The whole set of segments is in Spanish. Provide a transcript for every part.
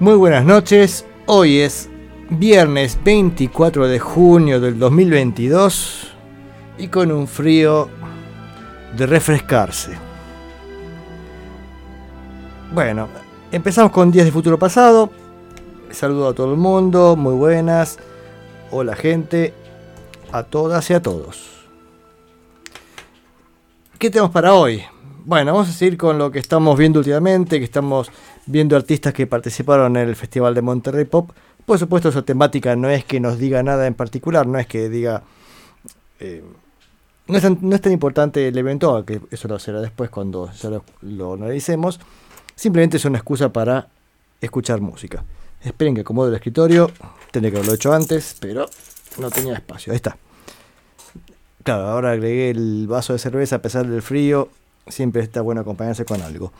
Muy buenas noches, hoy es viernes 24 de junio del 2022 y con un frío de refrescarse. Bueno, empezamos con días de futuro pasado. Saludo a todo el mundo, muy buenas. Hola gente, a todas y a todos. ¿Qué tenemos para hoy? Bueno, vamos a seguir con lo que estamos viendo últimamente, que estamos viendo artistas que participaron en el Festival de Monterrey Pop. Por supuesto, su temática no es que nos diga nada en particular, no es que diga... Eh, no, es tan, importante el evento, que eso lo será después cuando ya lo, analicemos. Simplemente es una excusa para escuchar música. Esperen que acomode el escritorio. Tendría que haberlo hecho antes, pero no tenía espacio. Ahí está. Claro, ahora agregué el vaso de cerveza a pesar del frío. Siempre está bueno acompañarse con algo.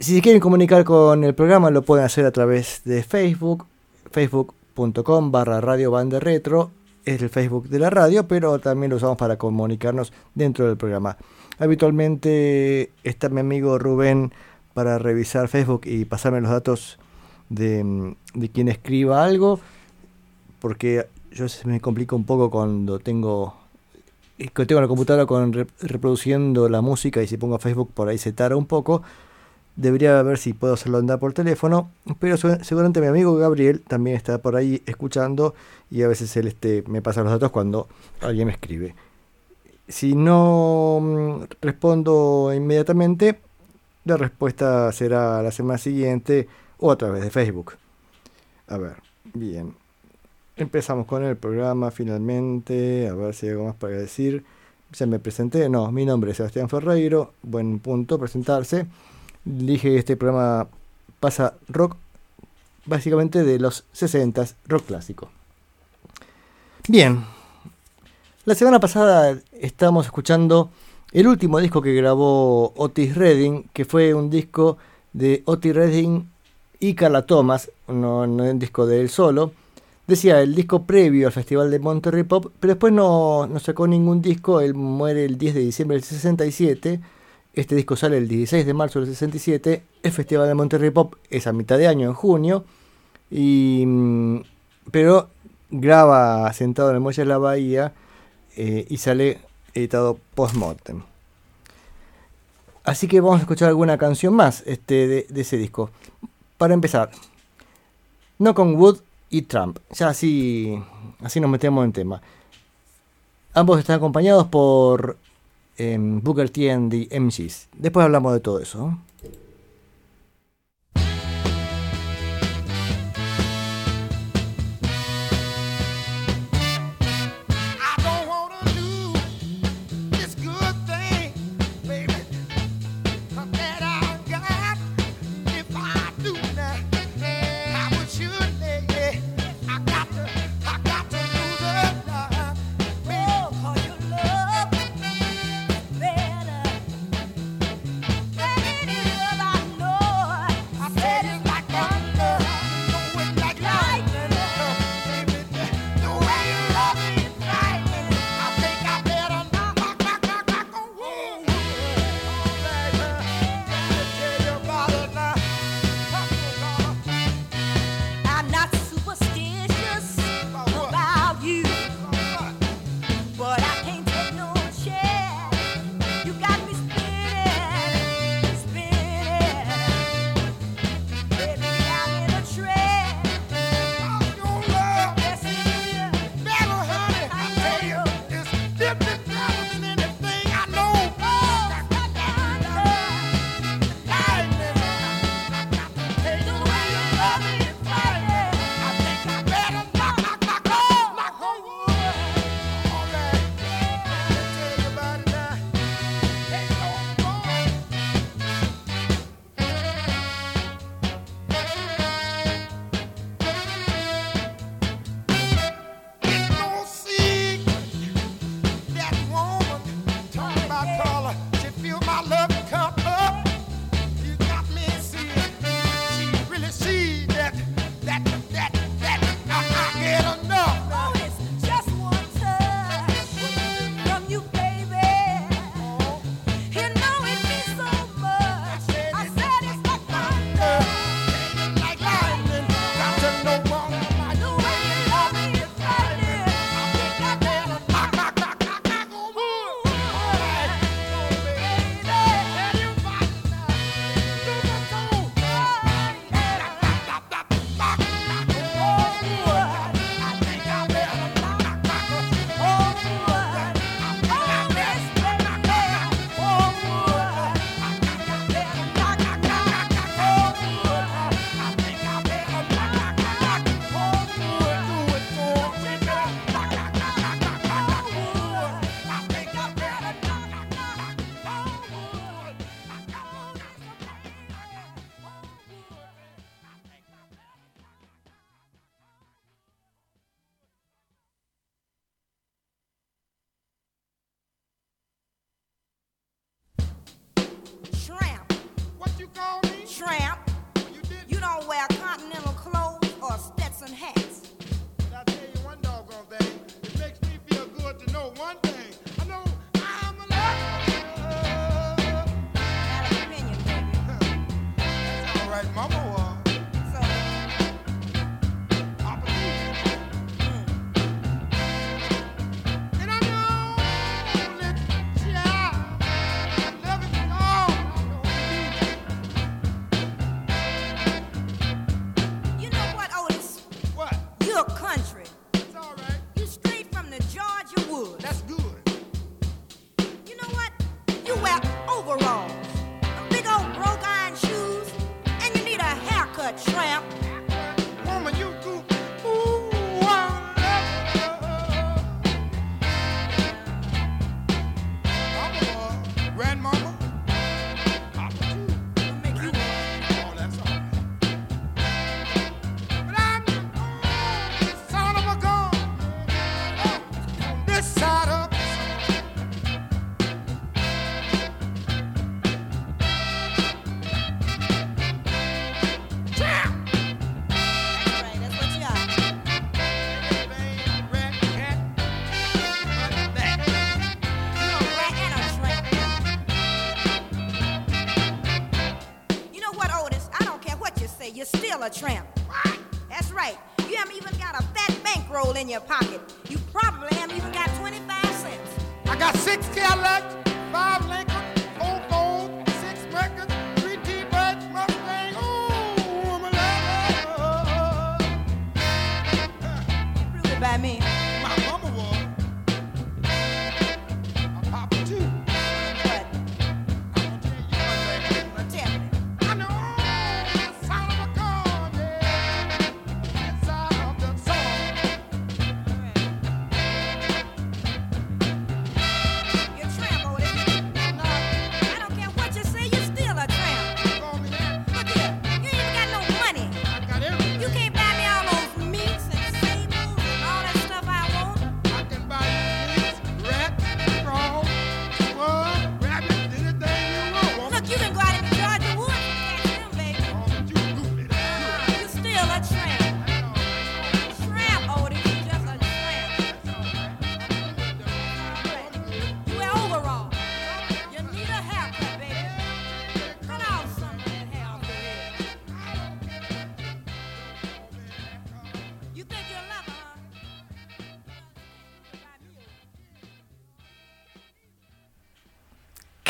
Si se quieren comunicar con el programa lo pueden hacer a través de Facebook, facebook.com barra radio banda retro, es el Facebook de la radio, pero también lo usamos para comunicarnos dentro del programa. Habitualmente está mi amigo Rubén para revisar Facebook y pasarme los datos de, quien escriba algo, porque yo me complica un poco cuando tengo tengo la computadora con reproduciendo la música y si pongo Facebook por ahí se tara un poco Debería ver si puedo hacerlo andar por teléfono, pero seguramente mi amigo Gabriel también está por ahí escuchando y a veces él este, me pasa los datos cuando alguien me escribe. Si no mm, respondo inmediatamente, la respuesta será la semana siguiente o a través de Facebook. A ver, bien. Empezamos con el programa finalmente. A ver si hay algo más para decir. Ya me presenté. No, mi nombre es Sebastián Ferreiro. Buen punto presentarse dije que este programa pasa rock básicamente de los 60, rock clásico. Bien, la semana pasada estábamos escuchando el último disco que grabó Otis Redding, que fue un disco de Otis Redding y Carla Thomas, no, no un disco de él solo. Decía, el disco previo al Festival de Monterrey Pop, pero después no, sacó ningún disco, él muere el 10 de diciembre del 67 este disco sale el 16 de marzo del 67. El Festival de Monterrey Pop es a mitad de año, en junio. Y, mm, pero graba sentado en el muelle de la bahía eh, y sale editado post-mortem. Así que vamos a escuchar alguna canción más este, de, ese disco. Para empezar, No con Wood y Trump. Ya así, así nos metemos en tema. Ambos están acompañados por Booker T and the MCs. Después hablamos de todo eso.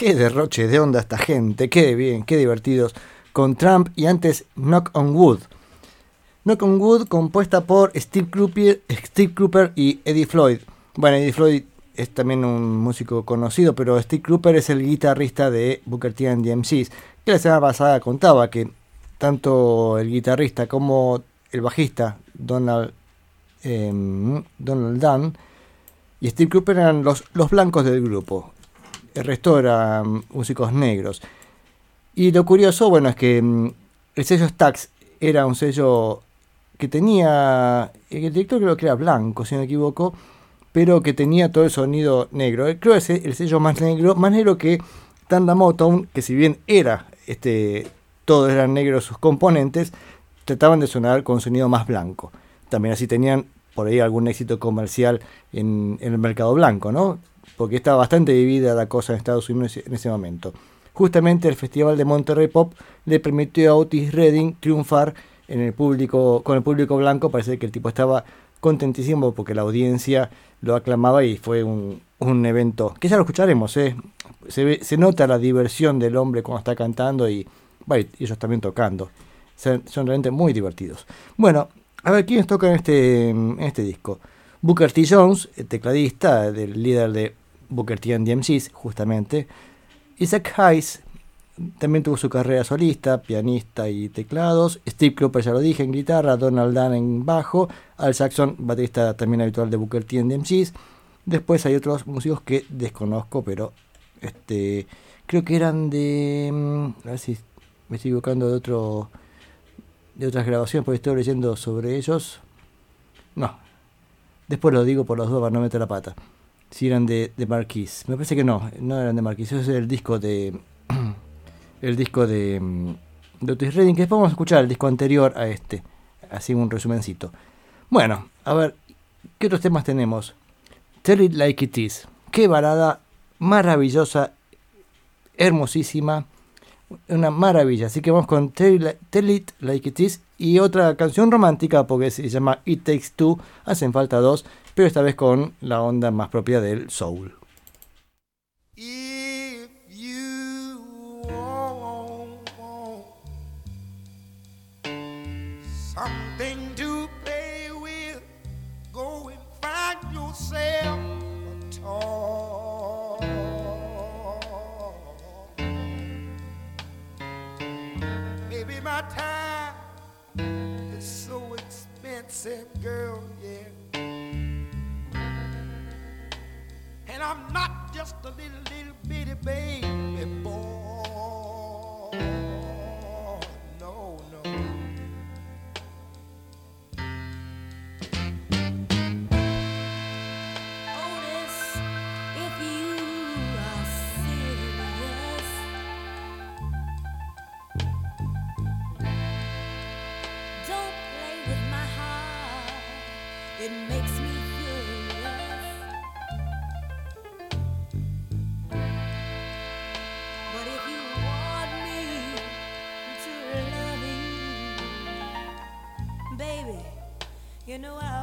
Qué derroche de onda esta gente, qué bien, qué divertidos. Con Trump y antes Knock on Wood. Knock on Wood compuesta por Steve Cooper, Steve y Eddie Floyd. Bueno, Eddie Floyd es también un músico conocido, pero Steve Cooper es el guitarrista de Booker T and DMCs. Que la semana pasada contaba que tanto el guitarrista como el bajista Donald, em, Donald Dunn y Steve Cooper eran los, los blancos del grupo resto eran músicos negros. Y lo curioso, bueno, es que mm, el sello Stax era un sello que tenía, el director creo que era blanco, si no me equivoco, pero que tenía todo el sonido negro. Eh, creo que es el sello más negro, más negro que Tanda Motown, que si bien era, este, todos eran negros sus componentes, trataban de sonar con sonido más blanco. También así tenían por ahí algún éxito comercial en el mercado blanco, ¿no? Porque estaba bastante dividida la cosa en Estados Unidos en ese momento. Justamente el Festival de Monterrey Pop le permitió a Otis Redding triunfar en el público, con el público blanco. Parece que el tipo estaba contentísimo porque la audiencia lo aclamaba y fue un, evento que ya lo escucharemos. ¿eh? Se, se, nota la diversión del hombre cuando está cantando y ellos también tocando. Son, realmente muy divertidos. Bueno, a ver quiénes tocan este, en este disco. Booker T. Jones, el tecladista, del líder de Booker T and DMCs, justamente. Isaac Hayes también tuvo su carrera solista, pianista y teclados. Steve Cropper, ya lo dije, en guitarra. Donald Dunn en bajo. Al Saxon, baterista también habitual de Booker T and DMCs. Después hay otros músicos que desconozco, pero este creo que eran de. Mm, a ver si me estoy equivocando de otro de otras grabaciones, porque estoy leyendo sobre ellos. No. Después lo digo por los dos para no meter la pata si eran de, de Marquis. Me parece que no, no eran de Marquis. Eso es el disco de. El disco de. Mm, de Otis Redding, que después vamos a escuchar el disco anterior a este. Así un resumencito. Bueno, a ver, ¿qué otros temas tenemos? Tell It Like It Is. Qué balada maravillosa, hermosísima. Una maravilla. Así que vamos con Tell It Like It Is y otra canción romántica porque se llama It Takes Two. Hacen falta dos pero esta vez con la onda más propia del soul. Y I'm not just a little, little bitty baby boy. know I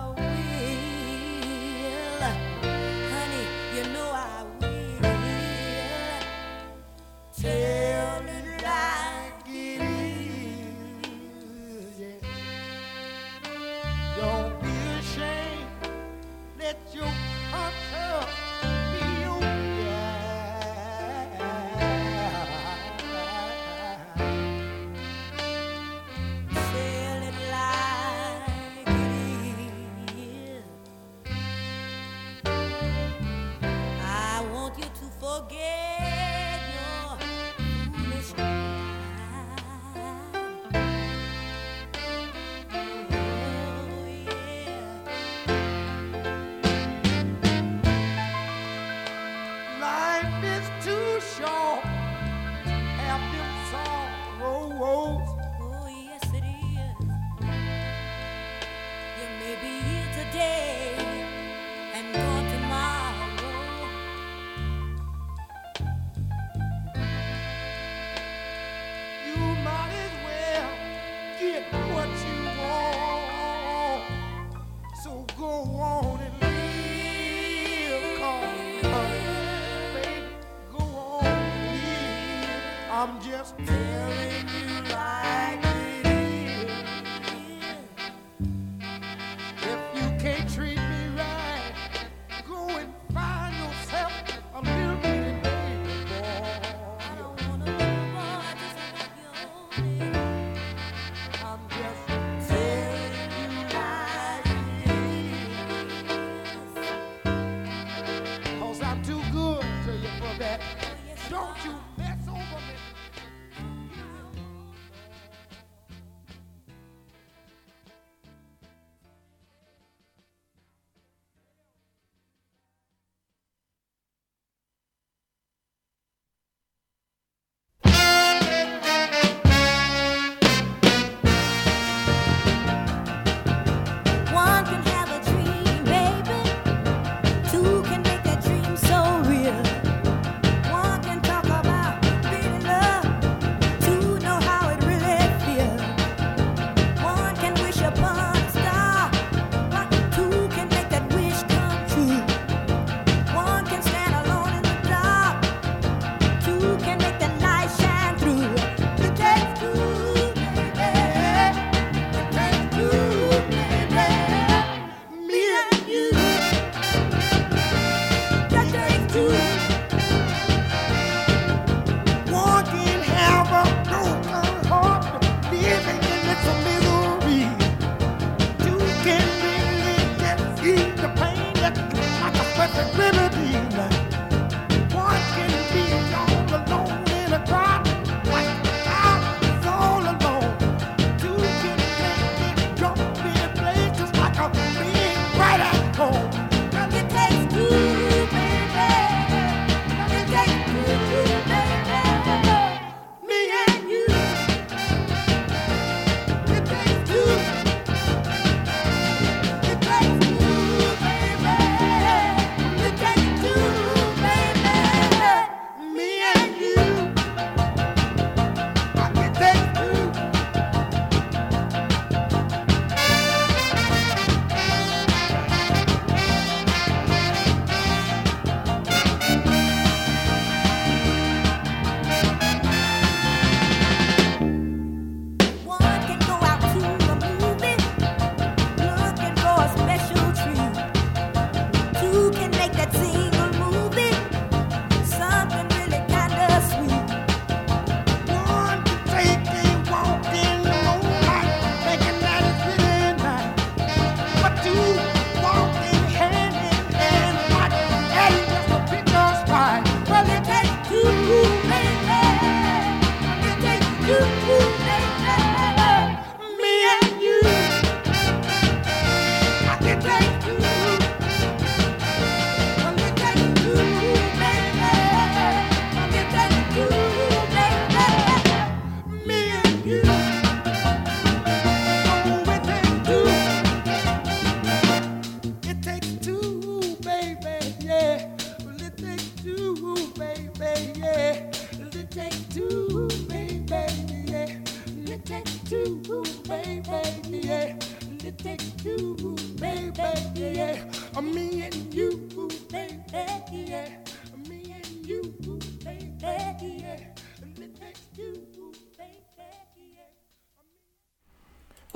Don't you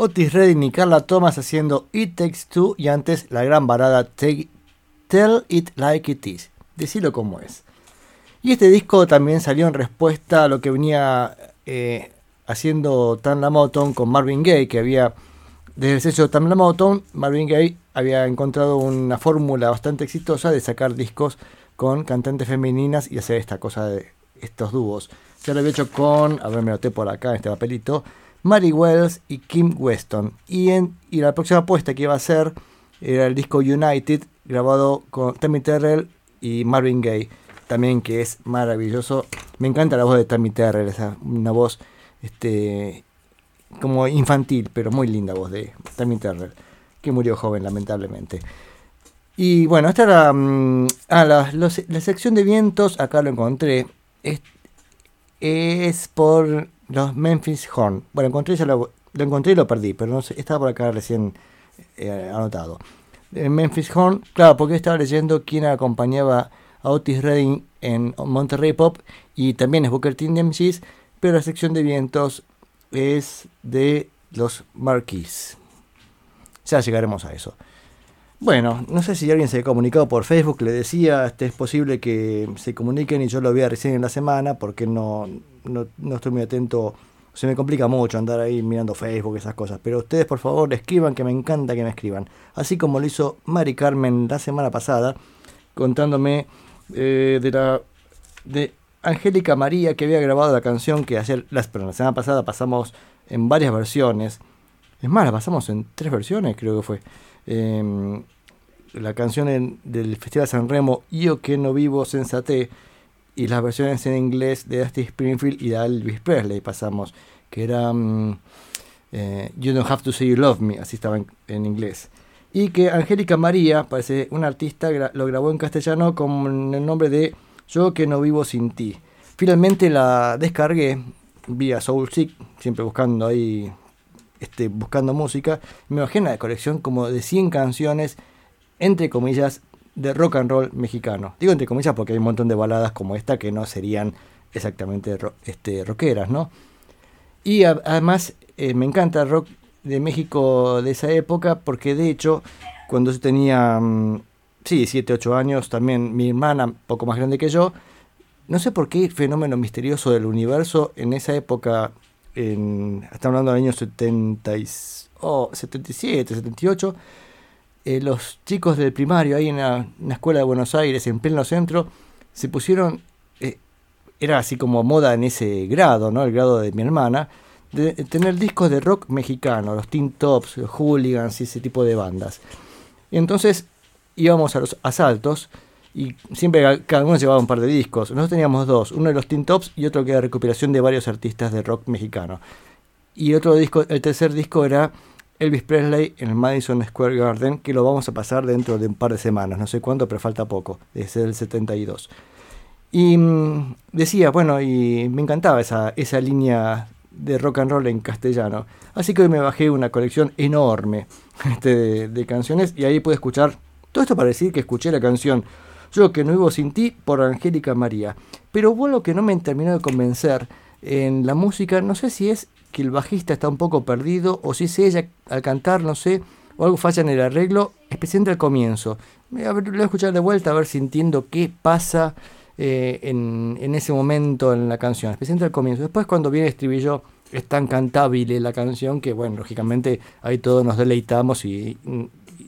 Otis Redding y Carla Thomas haciendo It Takes Two y antes la gran balada Take- Tell It Like It Is. Decilo como es. Y este disco también salió en respuesta a lo que venía eh, haciendo Tam La Motown con Marvin Gaye, que había, desde el sello Tam La Motown, Marvin Gaye había encontrado una fórmula bastante exitosa de sacar discos con cantantes femeninas y hacer esta cosa de estos dúos. Se lo había hecho con, a ver, me noté por acá en este papelito, Mary Wells y Kim Weston. Y, en, y la próxima apuesta que iba a hacer era el disco United, grabado con Tammy Terrell y Marvin Gaye, también que es maravilloso. Me encanta la voz de Tammy Terrell, esa, una voz este, como infantil, pero muy linda voz de Tammy Terrell, que murió joven lamentablemente. Y bueno, esta era ah, la, la sección de vientos, acá lo encontré, es, es por los Memphis Horn. Bueno, encontré, lo encontré y lo perdí, pero no sé, estaba por acá recién eh, anotado. Eh, Memphis Horn, claro, porque estaba leyendo quién acompañaba a Otis Redding en Monterrey Pop y también es Booker T. MCs, pero la sección de vientos es de los Marquis. Ya llegaremos a eso. Bueno, no sé si alguien se ha comunicado por Facebook, le decía, este, es posible que se comuniquen y yo lo vea recién en la semana porque no, no, no estoy muy atento, se me complica mucho andar ahí mirando Facebook, esas cosas, pero ustedes por favor escriban que me encanta que me escriban, así como lo hizo Mari Carmen la semana pasada, contándome eh, de la de Angélica María que había grabado la canción que ayer, la semana pasada pasamos en varias versiones, es más, la pasamos en tres versiones creo que fue. Em, la canción del Festival San Remo, Yo que no vivo sensate, y las versiones en inglés de Dusty Springfield y de Elvis Presley pasamos, que era mm, eh, You Don't Have to Say You Love Me, así estaba en, inglés. Y que Angélica María, parece una artista, lo grabó en castellano con el nombre de Yo que no vivo sin ti. Finalmente la descargué vía Soulseek, siempre buscando ahí este, buscando música, me bajé una colección como de 100 canciones, entre comillas, de rock and roll mexicano. Digo entre comillas porque hay un montón de baladas como esta que no serían exactamente ro- este, rockeras, ¿no? Y además eh, me encanta el rock de México de esa época porque de hecho cuando yo tenía, mm, sí, 7, 8 años, también mi hermana, poco más grande que yo, no sé por qué fenómeno misterioso del universo en esa época, en, estamos hablando del año 70 y, oh, 77, 78, eh, los chicos del primario ahí en la, escuela de Buenos Aires, en pleno centro, se pusieron, eh, era así como moda en ese grado, ¿no? El grado de mi hermana, de tener discos de rock mexicano, los Teen Tops, los Hooligans y ese tipo de bandas. Entonces íbamos a los asaltos y siempre ca- cada uno llevaba un par de discos. Nosotros teníamos dos, uno de los Teen Tops y otro que era recopilación de varios artistas de rock mexicano. Y otro disco, el tercer disco era Elvis Presley en el Madison Square Garden, que lo vamos a pasar dentro de un par de semanas, no sé cuánto, pero falta poco, desde el 72. Y mm, decía, bueno, y me encantaba esa, esa línea de rock and roll en castellano. Así que hoy me bajé una colección enorme este, de canciones y ahí pude escuchar, todo esto para decir que escuché la canción Yo que no vivo sin ti por Angélica María. Pero hubo lo que no me terminó de convencer en la música, no sé si es que el bajista está un poco perdido o si es ella al cantar, no sé, o algo falla en el arreglo, especialmente al comienzo. Me- a ver, lo voy a escuchar de vuelta a ver si entiendo qué pasa eh, en, en ese momento en la canción, especialmente al comienzo. Después cuando viene el estribillo es tan cantable la canción que, bueno, lógicamente ahí todos nos deleitamos y,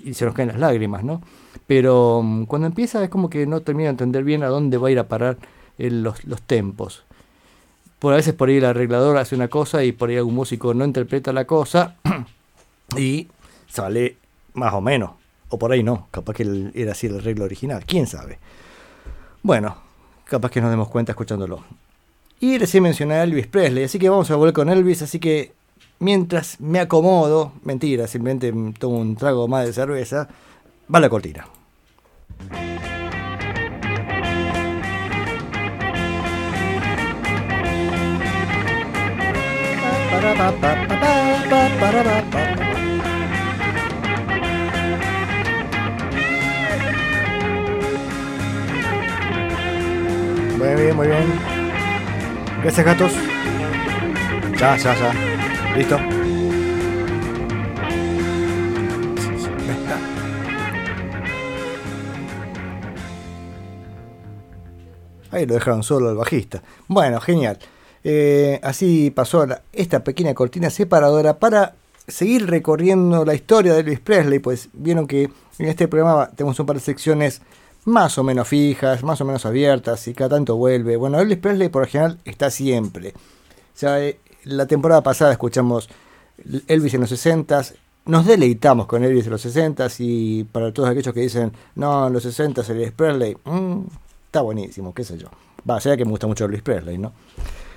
y se nos caen las lágrimas, ¿no? Pero mm, cuando empieza es como que no termino de entender bien a dónde va a ir a parar los, los tempos. Por a veces por ahí el arreglador hace una cosa y por ahí algún músico no interpreta la cosa y sale más o menos. O por ahí no, capaz que era así el arreglo original, quién sabe. Bueno, capaz que nos demos cuenta escuchándolo. Y recién mencioné a Elvis Presley, así que vamos a volver con Elvis, así que mientras me acomodo, mentira, simplemente tomo un trago más de cerveza, va la cortina. Muy bien, muy bien. Gracias, gatos. Ya, ya, ya. Listo. Ahí lo dejaron solo el bajista. Bueno, genial. Eh, así pasó esta pequeña cortina separadora para seguir recorriendo la historia de Elvis Presley. Pues vieron que en este programa tenemos un par de secciones más o menos fijas, más o menos abiertas, y cada tanto vuelve. Bueno, Elvis Presley por lo general está siempre. O sea, eh, la temporada pasada escuchamos Elvis en los 60s, nos deleitamos con Elvis en los 60s y para todos aquellos que dicen, no, en los 60s Elvis Presley, mm, está buenísimo, qué sé yo. Va, sea que me gusta mucho Elvis Presley, ¿no?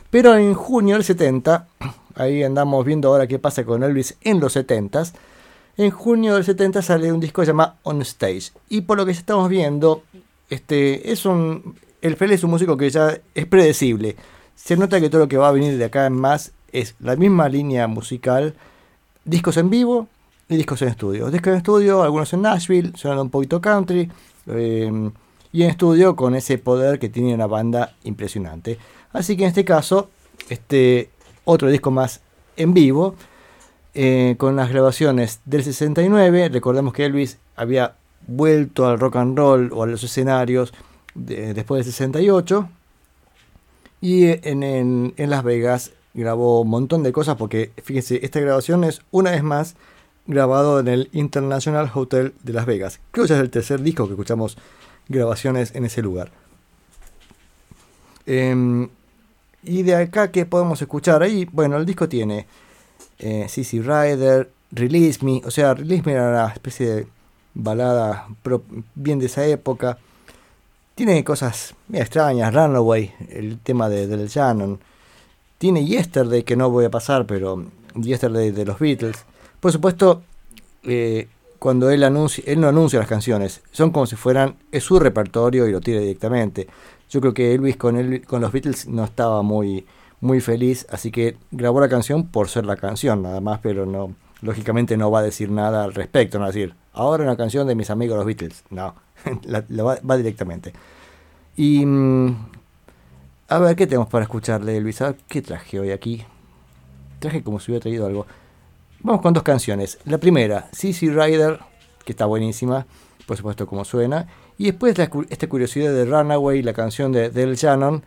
Pero en junio del 70, ahí andamos viendo ahora qué pasa con Elvis en los 70s, en junio del 70 sale un disco llamado On Stage. Y por lo que estamos viendo, este es un. El Presley es un músico que ya es predecible. Se nota que todo lo que va a venir de acá en más es la misma línea musical. Discos en vivo y discos en estudio. Discos en estudio, algunos en Nashville, sonando un poquito country. eh, y en estudio con ese poder que tiene una banda impresionante. Así que en este caso, este otro disco más en vivo eh, con las grabaciones del 69. Recordemos que Elvis había vuelto al rock and roll o a los escenarios de- después del 68. Y en, en- en Las Vegas grabó un montón de cosas porque, fíjense, esta grabación es una vez más grabado en el International Hotel de Las Vegas. Creo que ya es el tercer disco que escuchamos grabaciones en ese lugar. Em, y de acá, ¿qué podemos escuchar? Ahí, bueno, el disco tiene eh, CC Rider, Release Me, o sea, Release Me era una especie de balada bien de esa época. Tiene cosas extrañas, Runaway, el tema de, del Shannon. Tiene Yesterday, que no voy a pasar, pero Yesterday de los Beatles. Por supuesto, eh, cuando él anuncia, él no anuncia las canciones, son como si fueran, es su repertorio y lo tira directamente. Yo creo que Elvis con, él, con los Beatles no estaba muy, muy feliz, así que grabó la canción por ser la canción, nada más, pero no, lógicamente no va a decir nada al respecto, no va a decir, ahora una canción de mis amigos los Beatles, no, la, va, va directamente. Y mm, a ver, ¿qué tenemos para escucharle, Elvis? ¿Qué traje hoy aquí? Traje como si hubiera traído algo. Vamos con dos canciones. La primera, CC Rider, que está buenísima, por supuesto como suena. Y después esta curiosidad de Runaway, la canción de Del Shannon,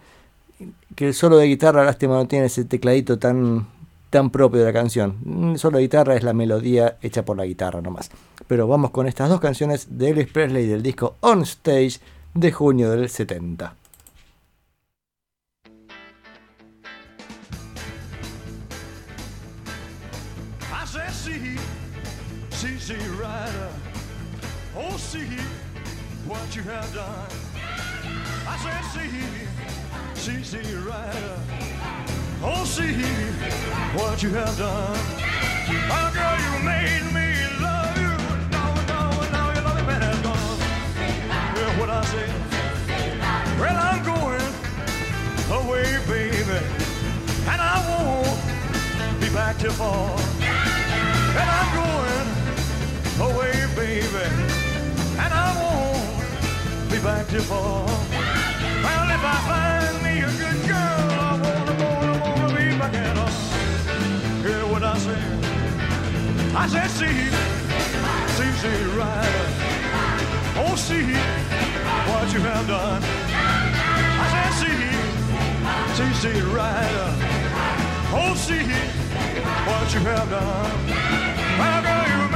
que el solo de guitarra, lástima, no tiene ese tecladito tan, tan propio de la canción. Mm, El solo de guitarra es la melodía hecha por la guitarra nomás. Pero vamos con estas dos canciones de Elvis Presley del disco On Stage de junio del 70. You have done. I said, see, see, see, rider. Oh, see what you have done. Oh, girl, you made me love you. Now, now, now your loving man has gone. Hear what I say? Well, I'm going away, baby, and I won't be back till fall. And I'm going away, baby. And I won't back till fall. Well, if I find me a good girl, I wanna, wanna, wanna be back at home. Hear what I say? I said, see, see, see, rider. Oh, see what you have done. I said, see, see, see, rider. Oh, see what you have done. Well, girl, you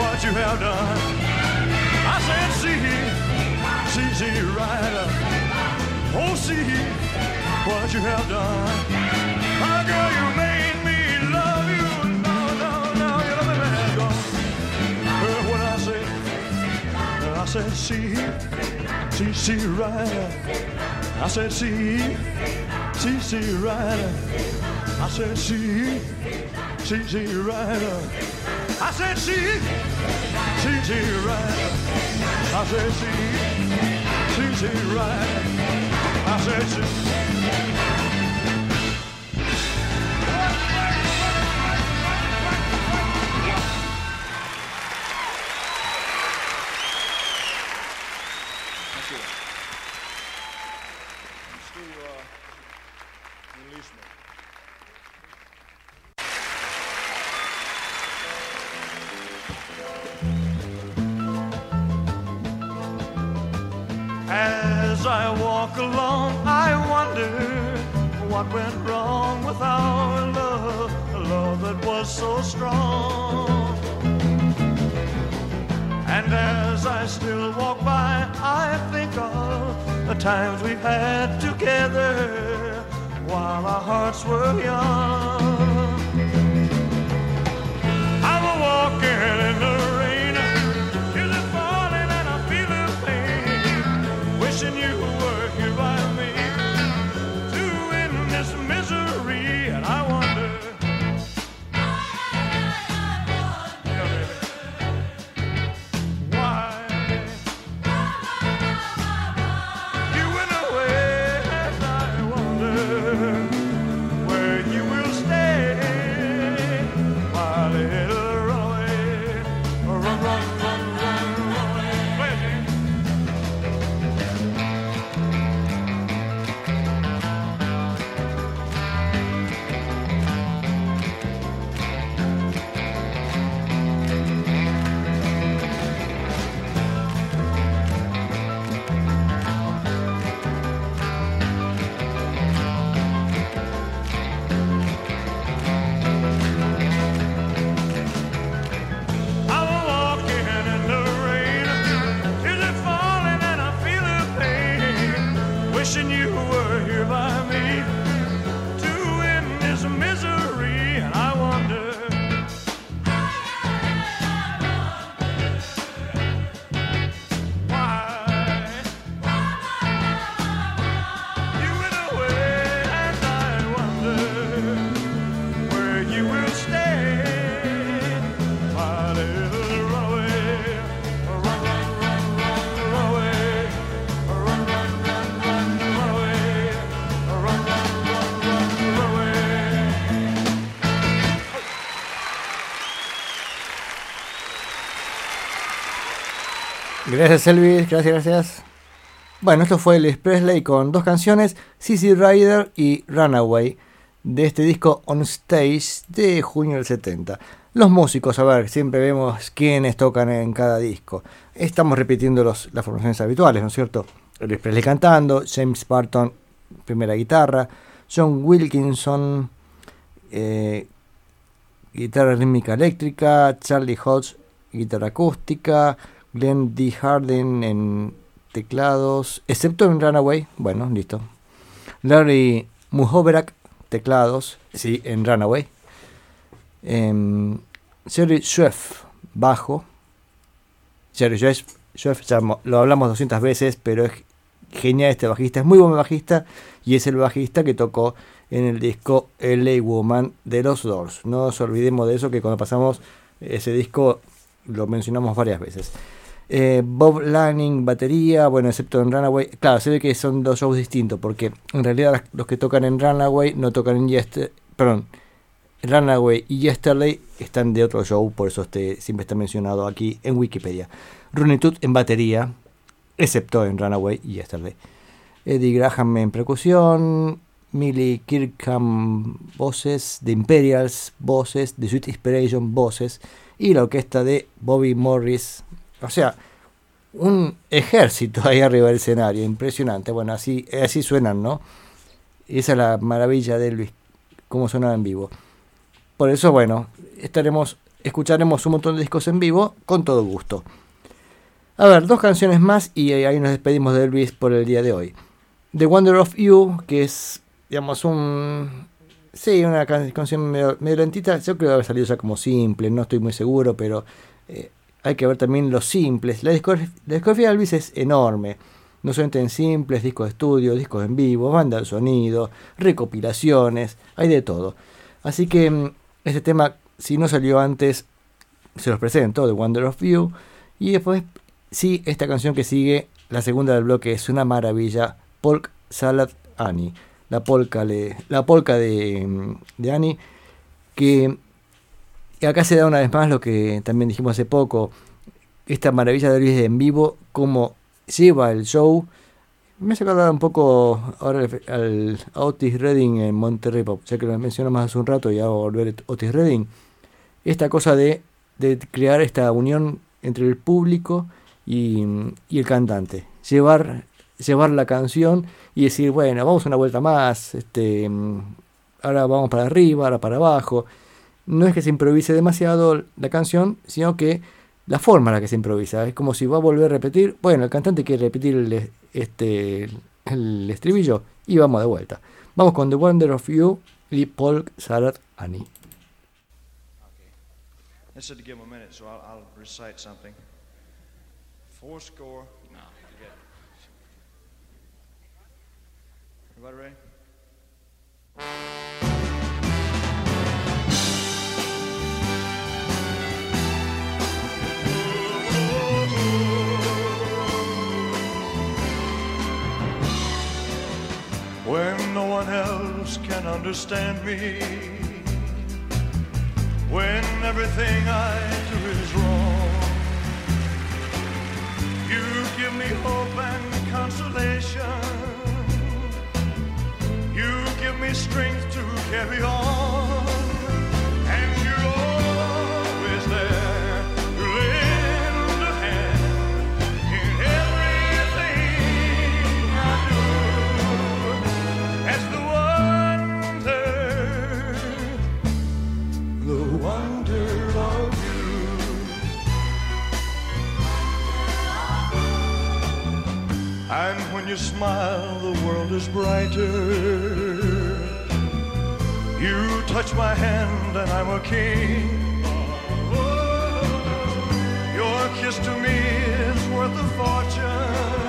what you have done. I said, see, see, see, rider. Oh, see what you have done. Oh, girl, you made me love you. No, no, no, you let me go. Heard what I said? I said, see, see, see, right. I said, see, see, see, right. I said, see, see, see, right. I said, see, Sing right. I said sing. Sing right. I said sing. Gracias Elvis, gracias, gracias. Bueno, esto fue Elvis Presley con dos canciones, CC Rider y Runaway, de este disco On Stage de junio del 70. Los músicos, a ver, siempre vemos quiénes tocan en cada disco. Estamos repitiendo los, las formaciones habituales, ¿no es cierto? Elvis Presley cantando, James Barton, primera guitarra, John Wilkinson, eh, guitarra rítmica eléctrica, Charlie Hodge, guitarra acústica, Glenn D. Harden en teclados, excepto en Runaway, bueno, listo. Larry Muhoverak, teclados, sí, en Runaway. Em, Jerry Schweff, bajo. Jerry Schweff, Schweff, ya lo hablamos 200 veces, pero es genial este bajista, es muy buen bajista y es el bajista que tocó en el disco LA Woman de los Doors. No nos olvidemos de eso que cuando pasamos ese disco lo mencionamos varias veces. Eh, Bob Lanning, batería, bueno, excepto en Runaway. Claro, se ve que son dos shows distintos, porque en realidad los que tocan en Runaway no tocan en Yesterday. Perdón, Runaway y Yesterday están de otro show, por eso este, siempre está mencionado aquí en Wikipedia. Todd en batería, excepto en Runaway y Yesterday. Eddie Graham en percusión, Millie Kirkham voces, The Imperials voces, The Sweet Inspiration voces y la orquesta de Bobby Morris. O sea, un ejército ahí arriba del escenario, impresionante. Bueno, así, así suenan, ¿no? Esa es la maravilla de Elvis, cómo sonaba en vivo. Por eso, bueno, estaremos, escucharemos un montón de discos en vivo con todo gusto. A ver, dos canciones más y ahí nos despedimos de Elvis por el día de hoy. The Wonder of You, que es digamos, un... Sí, una can- canción medio, medio lentita. Yo creo que haber salido ya como simple, no estoy muy seguro, pero eh, hay que ver también los simples. La discografía, de Elvis es enorme. No solamente en simples, discos de estudio, discos en vivo, banda de sonido, recopilaciones, hay de todo. Así que mm, este tema, si no salió antes, se los presento, The Wonder of You. Y después, sí, esta canción que sigue, la segunda del bloque, es una maravilla, Polk Salad Annie. La polka, le- la de, mm, de Annie, que y acá se da una vez más lo que también dijimos hace poco, esta maravilla de Elvis en vivo, cómo lleva el show. Me hace acordar un poco ahora al, Otis Redding en Monterrey Pop, ya que lo menciono más hace un rato y ahora volver Otis Redding. Esta cosa de, de crear esta unión entre el público y, y el cantante. Llevar, llevar la canción y decir, bueno, vamos una vuelta más, este, mm, ahora vamos para arriba, ahora para abajo. No es que se improvise demasiado la canción, sino que la forma en la que se improvisa. Es como si va a volver a repetir. Bueno, el cantante quiere repetir el, este, el estribillo y vamos de vuelta. Vamos con The Wonder of You y Paul Sarat Annie. I said to give him a minute, so I'll, I'll recite something. Four score. No, forget. Everybody ready? When no one else can understand me when everything I do is wrong. You give me hope and consolation. You give me strength to carry on. And when you smile, the world is brighter. You touch my hand, and I'm a king. Your kiss to me is worth a fortune.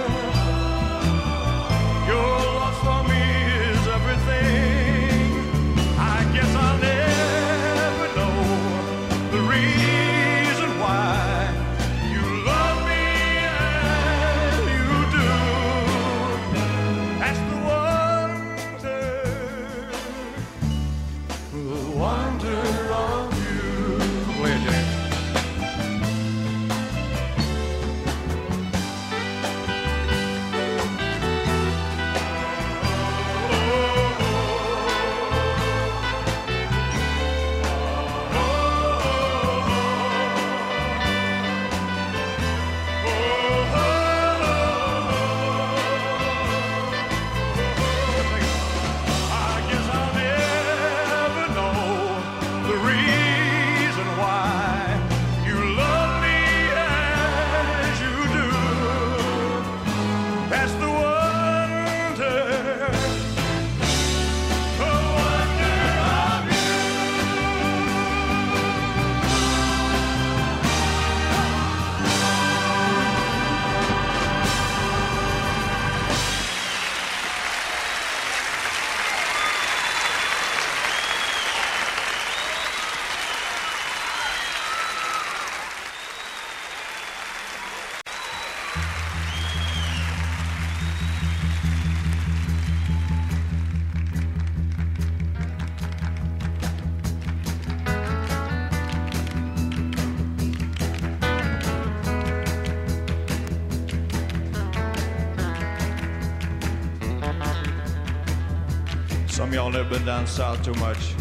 South too much.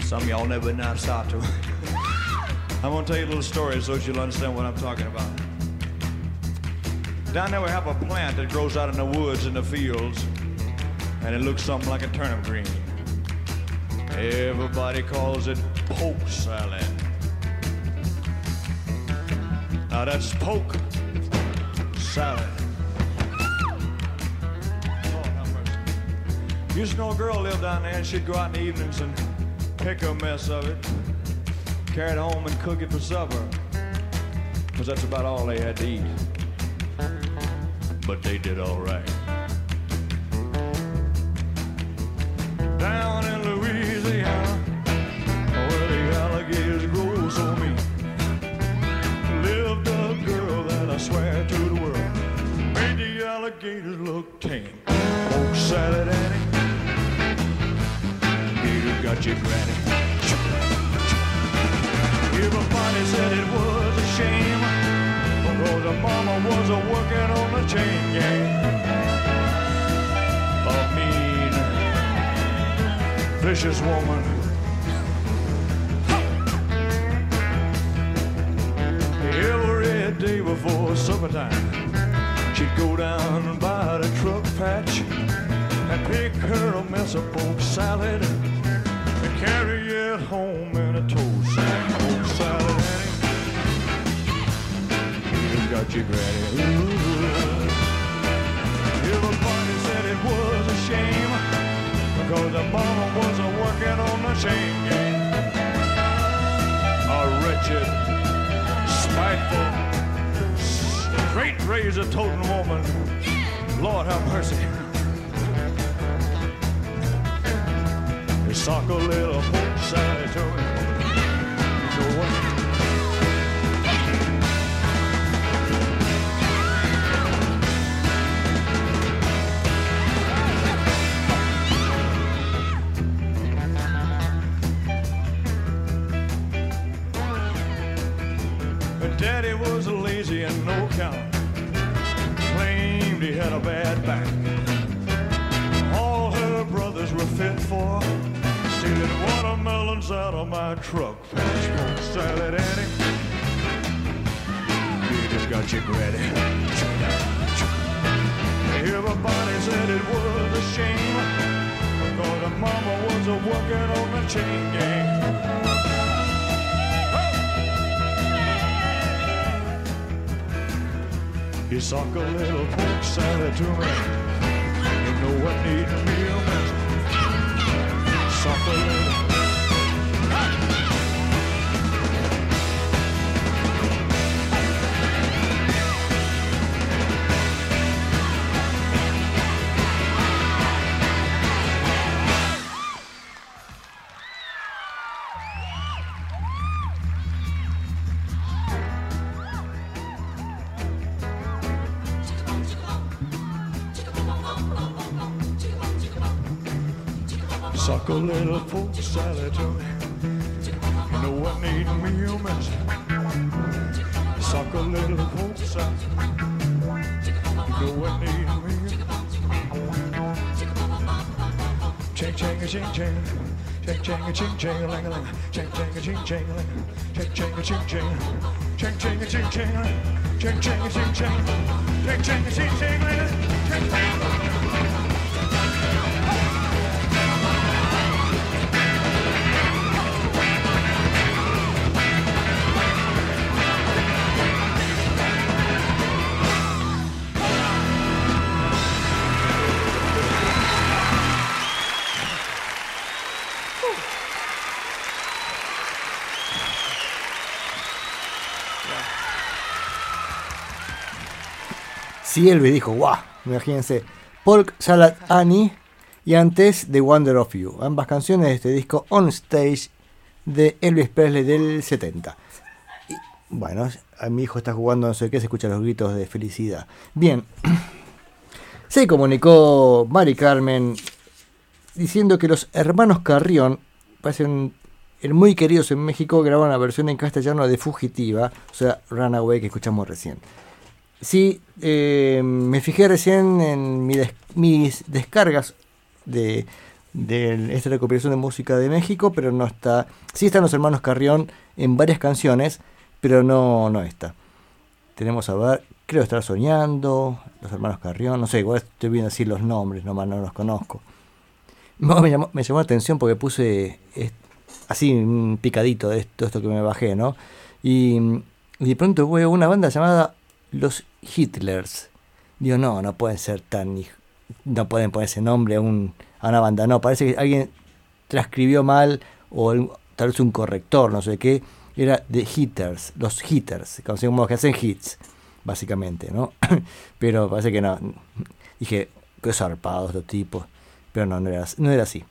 Some y'all never down south too much. I'm gonna tell you a little story so you'll understand what I'm talking about. Down there we have a plant that grows out in the woods in the fields, and it looks something like a turnip green. Everybody calls it poke salad. Now that's poke salad. Used to know a girl lived down there, and she'd go out in the evenings and pick a mess of it, carry it home and cook it for supper. Because that's about all they had to eat. But they did all right. Down in Louisiana, where the alligators grow so mean, lived a girl that I swear to the world made the alligators look tame. Oh, gator got you, granny. Everybody said it was a shame because the mama was a working on the chain gang. A mean, vicious woman. Every day before supper time, she'd go down by the truck patch and pick her a mess of poke salad carry it home in a toast sack. Salad, Annie. You got your granny. Ooh. Everybody said it was a shame because the mama wasn't working on the chain gang. A wretched, spiteful, straight razor toting woman. Lord have mercy. Sock a little. You what? Daddy was lazy and no count. Claimed he had a bad back. My truck. Patch Poke salad, Annie. You just got your granny. Everybody said it was a shame because the mama was a working on the chain gang. You suck a little pork salad to me. You know what need me a mess. Suck a little. Salad. You know what need me a mess. Suck a little pork salad. You know what need me Ching ching a ching ching. Ching ching a ching ching a ling a ling. Ching ching a ching ching a ling. Ching ching a ching ching. Ching ching a ching ching a ling. Ching ching a ching ching. Ching ching a ching ching a ling. Ching ching. Si Elvis dijo, guau, imagínense, Polk Salad Annie y antes The Wonder of You, ambas canciones de este disco On Stage de Elvis Presley del 70. Y, bueno, a mi hijo está jugando no sé qué, se escuchan los gritos de felicidad. Bien, se comunicó Mari Carmen diciendo que los hermanos Carrión, parecen el muy queridos en México, grabaron la versión en castellano de Fugitiva, o sea, Runaway que escuchamos recién. Sí, eh, me fijé recién en mis descargas de, esta recopilación de música de México, pero no está. Sí están los hermanos Carrión en varias canciones, pero no, no está. Tenemos a ver, creo estar soñando, los hermanos Carrión, no sé, igual estoy viendo así los nombres, nomás no los conozco. No, me, llamó, me llamó la atención porque puse así un picadito de todo esto que me bajé, ¿no? Y, y de pronto veo una banda llamada Los Hitlers. Digo, no, no pueden ser tan. No pueden poner ese nombre a un, a una banda. No, parece que alguien transcribió mal o el- tal vez un corrector, no sé qué. Era The Hitters, los Hitters, como que hacen hits, básicamente, ¿no? Pero parece que no. Dije, qué zarpados los tipos. Pero no, no era, no era así.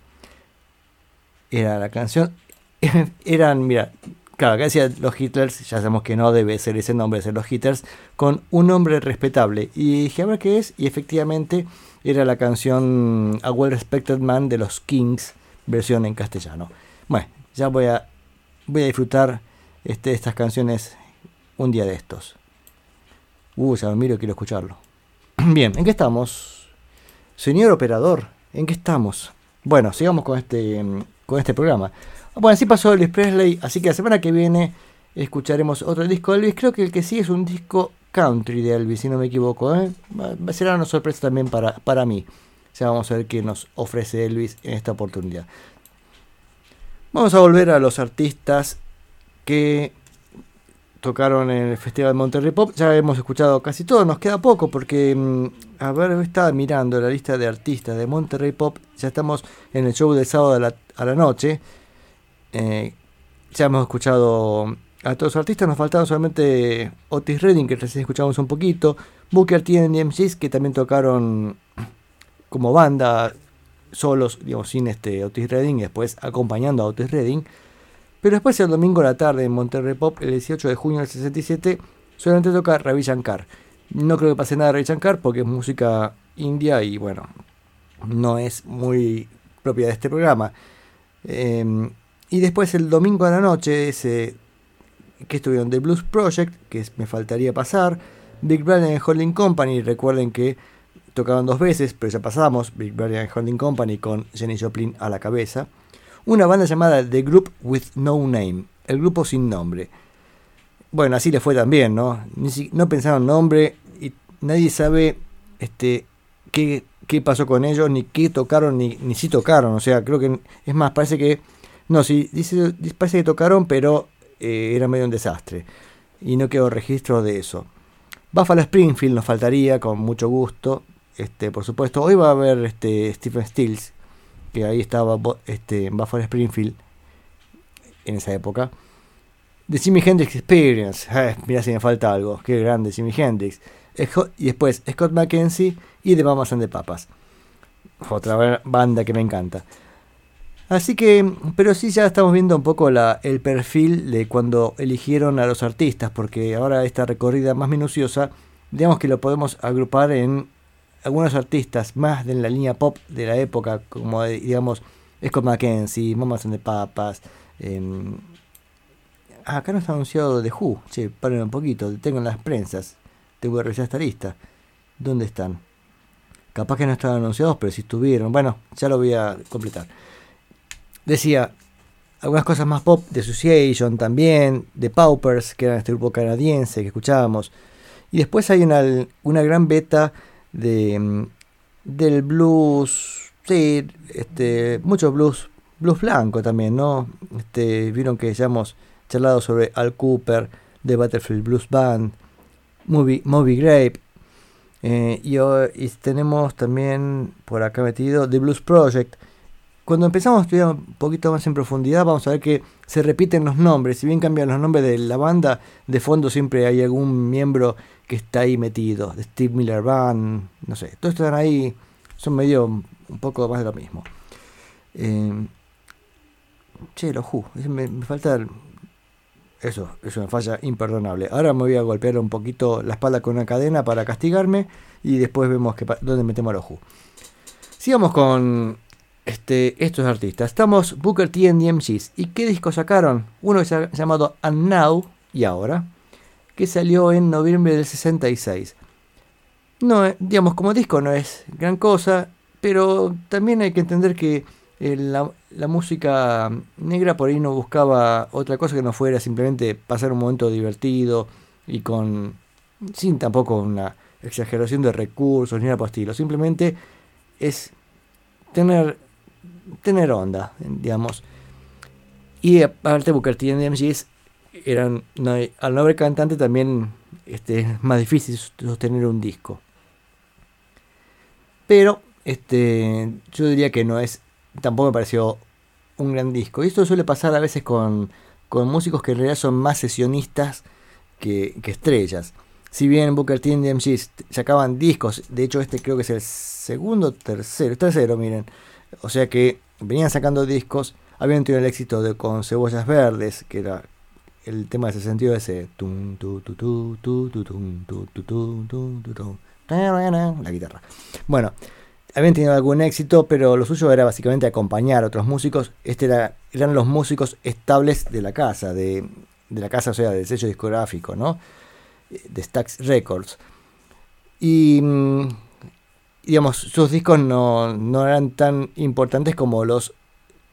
Era la canción. Eran, mira, claro, acá decía los Hitlers, ya sabemos que no debe ser ese nombre, ser los Hitters, con un nombre respetable. Y dije, a ver qué es, y efectivamente era la canción A Well Respected Man de los Kings, versión en castellano. Bueno, ya voy a, voy a disfrutar este, estas canciones un día de estos. Uh, ya lo miro, quiero escucharlo. Bien, ¿en qué estamos? Señor operador, ¿en qué estamos? Bueno, sigamos con este, con este programa. Bueno, así pasó Elvis Presley, así que la semana que viene escucharemos otro disco de Elvis. Creo que el que sigue es un disco country de Elvis, si no me equivoco. ¿eh? Será una sorpresa también para, para mí. Ya vamos a ver qué nos ofrece Elvis en esta oportunidad. Vamos a volver a los artistas que tocaron en el Festival de Monterrey Pop. Ya hemos escuchado casi todo, nos queda poco porque, mm, a ver, estaba mirando la lista de artistas de Monterrey Pop. Ya estamos en el show del sábado a la, a la noche. Eh, ya hemos escuchado a todos los artistas, nos faltaban solamente Otis Redding, que recién escuchamos un poquito, Booker T the MGs, que también tocaron como banda solos, digamos, sin este Otis Redding y después acompañando a Otis Redding. Pero después el domingo a la tarde en Monterrey Pop, el 18 de junio del 67, solamente toca Ravi Shankar. No creo que pase nada de Ravi Shankar porque es música india y bueno, no es muy propia de este programa. Eh, y después el domingo a la noche, ese que estuvieron The Blues Project, que me faltaría pasar, Big Brother and Holding Company, recuerden que tocaron dos veces, pero ya pasamos, Big Brother and Holding Company con Jenny Joplin a la cabeza. Una banda llamada The Group with No Name, el grupo sin nombre. Bueno, así le fue también, ¿no? Ni si- no pensaron nombre y nadie sabe este, qué, qué pasó con ellos, ni qué tocaron, ni, ni si tocaron. O sea, creo que, es más, parece que, no, sí, dice, parece que tocaron, pero eh, era medio un desastre. Y no quedó registro de eso. Buffalo Springfield nos faltaría, con mucho gusto. Este, por supuesto, hoy va a haber este, Stephen Stills, que ahí estaba este, en Buffalo Springfield en esa época. The Jimi Hendrix Experience, eh, si me falta algo, qué grande Jimi Hendrix. Esco- Y después Scott McKenzie y The Mamas and the Papas. Otra ba- banda que me encanta. Así que, pero sí ya estamos viendo un poco la, el perfil de cuando eligieron a los artistas, porque ahora esta recorrida más minuciosa, digamos que lo podemos agrupar en algunos artistas más de la línea pop de la época, como eh, digamos Scott McKenzie, Mamas and the Papas. ah, acá no está anunciado The Who. Che, paren un poquito, tengo en las prensas. Tengo que revisar esta lista. ¿Dónde están? Capaz que no estaban anunciados, pero si estuvieron. Bueno, ya lo voy a completar. Decía, algunas cosas más pop, The Association también, The Paupers, que era este grupo canadiense que escuchábamos. Y después hay una, una gran beta de, mm, del blues, sí, este, mucho blues, blues blanco también, ¿no? Este, vieron que ya hemos charlado sobre Al Cooper, The Battlefield Blues Band, Moby, Moby Grape, eh, y, y tenemos también por acá metido The Blues Project. Cuando empezamos a estudiar un poquito más en profundidad, vamos a ver que se repiten los nombres. Si bien cambian los nombres de la banda, de fondo siempre hay algún miembro que está ahí metido. Steve Miller Band, no sé. Todos están ahí, son medio un poco más de lo mismo. Eh, che, los Who. Me, falta. Eso, eso me falla imperdonable. Ahora me voy a golpear un poquito la espalda con una cadena para castigarme. Y después vemos dónde metemos a los. Sigamos con este, estos artistas. Estamos Booker T and the. ¿Y qué disco sacaron? Uno que se ha llamado And Now y ahora, que salió en noviembre del 66. No, eh, digamos, como disco no es gran cosa, pero también hay que entender que eh, la, música negra por ahí no buscaba otra cosa que no fuera simplemente pasar un momento divertido y con sin tampoco una exageración de recursos ni nada por estilo. Simplemente es tener tener onda, digamos. Y aparte Booker T the MGs eran al no haber cantante también este, es más difícil sostener un disco. Pero este, yo diría que no es, tampoco me pareció un gran disco. Y esto suele pasar a veces con, con músicos que en realidad son más sesionistas que, estrellas. Si bien Booker T y DMG sacaban discos, de hecho este creo que es el segundo, tercero, tercero, miren. O sea que venían sacando discos, habían tenido el éxito de con Cebollas Verdes, que era el tema de ese sentido ese la guitarra. Bueno, habían tenido algún éxito, pero lo suyo era básicamente acompañar a otros músicos. Este era, eran los músicos estables de la casa, de, de la casa, o sea, del sello discográfico, ¿no? De Stax Records. Y, mm, digamos, sus discos no, no eran tan importantes como los,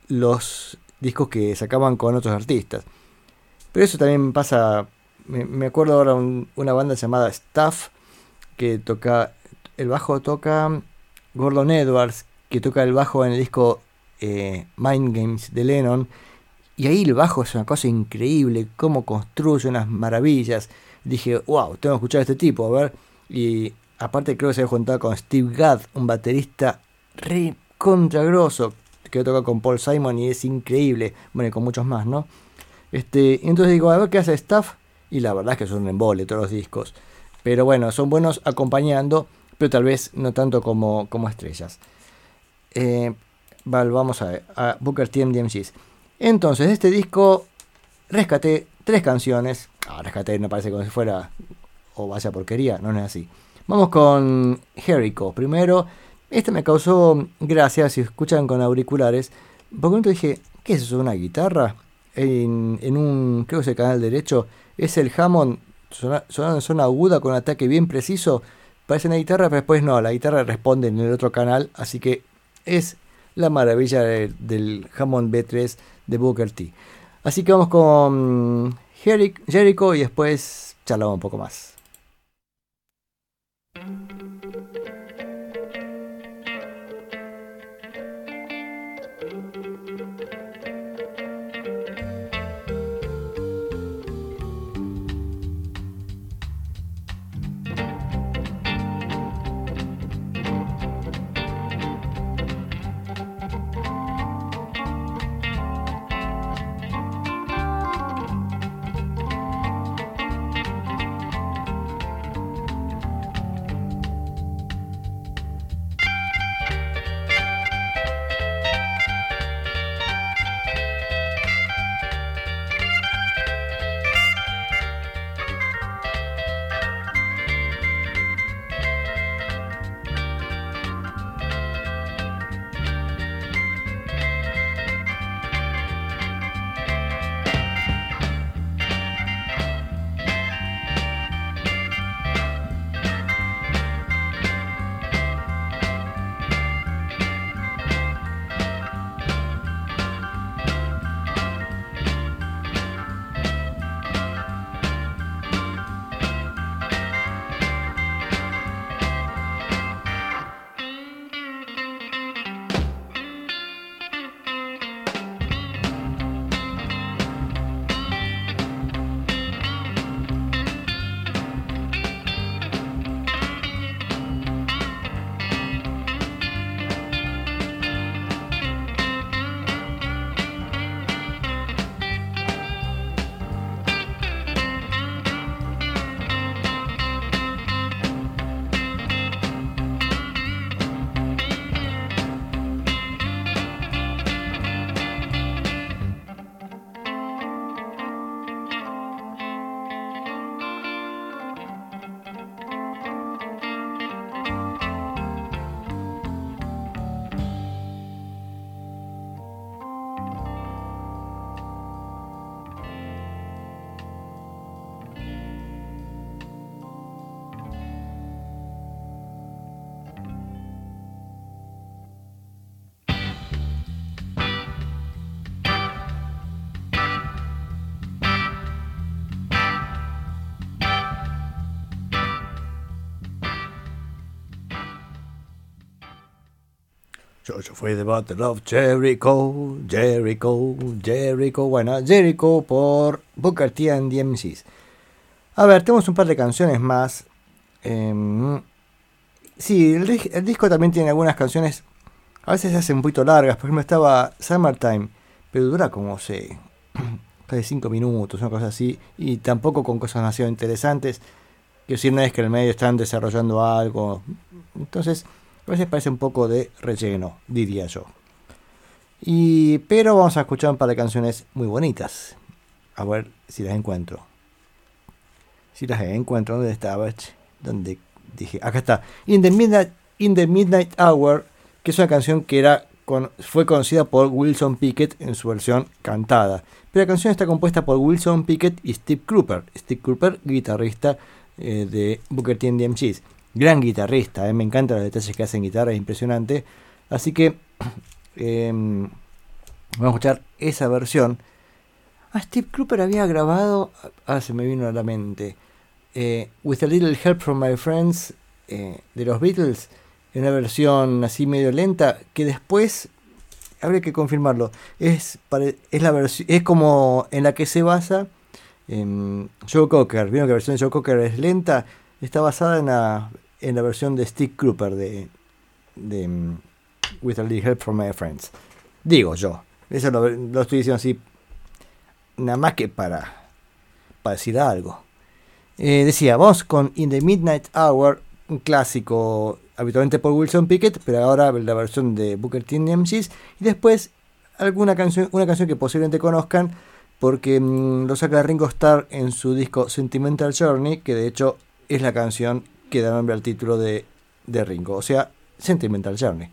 los discos que sacaban con otros artistas. Pero eso también pasa, me, me acuerdo ahora un- una banda llamada Staff, que toca, el bajo toca Gordon Edwards, que toca el bajo en el disco eh, Mind Games de Lennon. Y ahí el bajo es una cosa increíble, cómo construye unas maravillas. Dije, wow, tengo que escuchar a este tipo, a ver. Y aparte creo que se había juntado con Steve Gadd, un baterista re contragroso, que toca con Paul Simon y es increíble. Bueno, y con muchos más, ¿no? Este, entonces digo, a ver qué hace Staff. Y la verdad es que son un embole todos los discos. Pero bueno, son buenos acompañando, pero tal vez no tanto como, como estrellas. Eh, vale, vamos a, ver, a Booker T DMGs. Entonces, de este disco rescaté tres canciones. Ah, rescaté, no parece como si fuera o vaya porquería, no es así. Vamos con Jericho. Primero, este me causó gracia si escuchan con auriculares. Porque momento dije, ¿qué es eso? ¿Una guitarra? En, en un, creo que es el canal derecho, es el Hammond sona- sonando en zona aguda con un ataque bien preciso. Parece una guitarra, pero después no, la guitarra responde en el otro canal, así que es la maravilla de- del Hammond B3 de Booker T. Así que vamos con Jeri- Jericho y después charlamos un poco más. Mm-hmm. Fue the Battle of Jericho, Jericho, Jericho. Bueno, Jericho por Booker T and the. A ver, tenemos un par de canciones más. Em, sí, el, dis- el disco también tiene algunas canciones, a veces se hacen un poquito largas. Por ejemplo, estaba Summertime, pero dura como, sé, casi 5 minutos, una cosa así, y tampoco con cosas demasiado interesantes. Que si no es que en el medio están desarrollando algo. Entonces, a veces parece un poco de relleno, diría yo. Y, pero vamos a escuchar un par de canciones muy bonitas. A ver si las encuentro. Si las encuentro, ¿dónde estaba? Ch, ¿Dónde dije? Acá está. In the Midnight, In the Midnight Hour, que es una canción que era con- fue conocida por Wilson Pickett en su versión cantada. Pero la canción está compuesta por Wilson Pickett y Steve Cropper. Steve Cropper, guitarrista eh, de Booker T and the. Gran guitarrista, eh, me encantan los detalles que hace en guitarra, es impresionante. Así que em, vamos a escuchar esa versión. Ah, Steve Cropper había grabado, ah, se me vino a la mente, eh, With a Little Help from My Friends eh, de los Beatles, en una versión así medio lenta, que después, habría que confirmarlo, es, es, la versi- es como en la que se basa em, Joe Cocker. Vieron que la versión de Joe Cocker es lenta, está basada en la, en la versión de Steve Cropper de, de em, With a Little Help from My Friends. Digo yo, eso lo, estoy diciendo así, nada más que para, para decir algo. Eh, decía, vamos con In the Midnight Hour, un clásico habitualmente por Wilson Pickett, pero ahora la versión de Booker T MGs, y después alguna canción, una canción que posiblemente conozcan, porque mm, lo saca Ringo Starr en su disco Sentimental Journey, que de hecho es la canción que da nombre al título de, de Ringo, o sea, Sentimental Journey.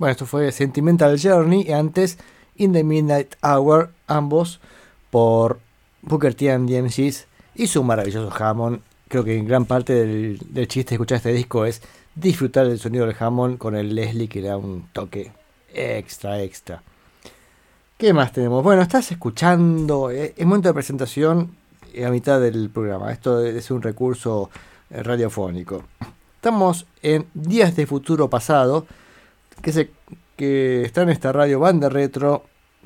Bueno, esto fue Sentimental Journey y antes In the Midnight Hour, ambos por Booker T and the MCs y su maravilloso Hammond. Creo que gran parte del, chiste de escuchar este disco es disfrutar del sonido del Hammond con el Leslie que da un toque extra, extra. ¿Qué más tenemos? Bueno, estás escuchando, eh, es momento de presentación eh, a mitad del programa. Esto es un recurso eh, radiofónico. Estamos en Días de Futuro Pasado, que, se, que está en esta radio banda retro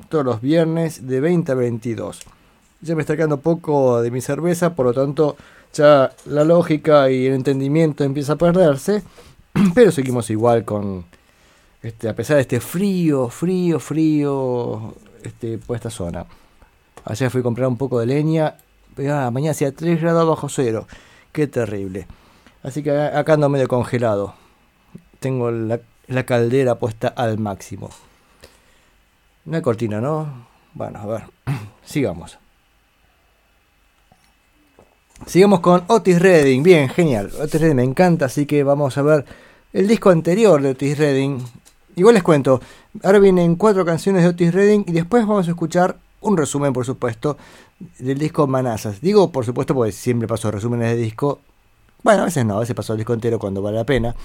todos los viernes de 20 a 22. Ya me está quedando poco de mi cerveza, por lo tanto ya la lógica y el entendimiento empieza a perderse, pero seguimos igual con, este, a pesar de este frío, frío, frío, este, por esta zona. Ayer fui a comprar un poco de leña, ah, mañana hacía 3 grados bajo cero, qué terrible. Así que acá ando medio congelado. Tengo la, la caldera puesta al máximo. Hay cortina, ¿no? Bueno, a ver, sigamos. Sigamos con Otis Redding. Bien, genial. Otis Redding me encanta, así que vamos a ver el disco anterior de Otis Redding. Igual les cuento, ahora vienen cuatro canciones de Otis Redding y después vamos a escuchar un resumen, por supuesto, del disco Manazas. Digo, por supuesto, porque siempre paso resúmenes de disco. Bueno, a veces no, a veces paso el disco entero cuando vale la pena.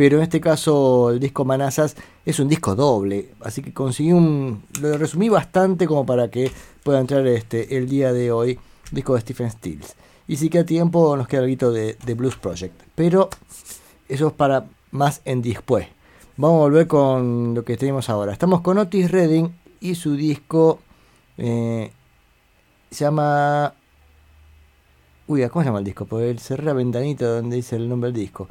Pero en este caso, el disco Manazas es un disco doble. Así que conseguí un. Lo resumí bastante como para que pueda entrar este el día de hoy. Disco de Stephen Stills. Y si queda tiempo, nos queda algo de, de Blues Project. Pero eso es para más en después. Vamos a volver con lo que tenemos ahora. Estamos con Otis Redding y su disco eh, se llama. Uy, ¿cómo se llama el disco? Porque cerré la ventanita donde dice el nombre del disco.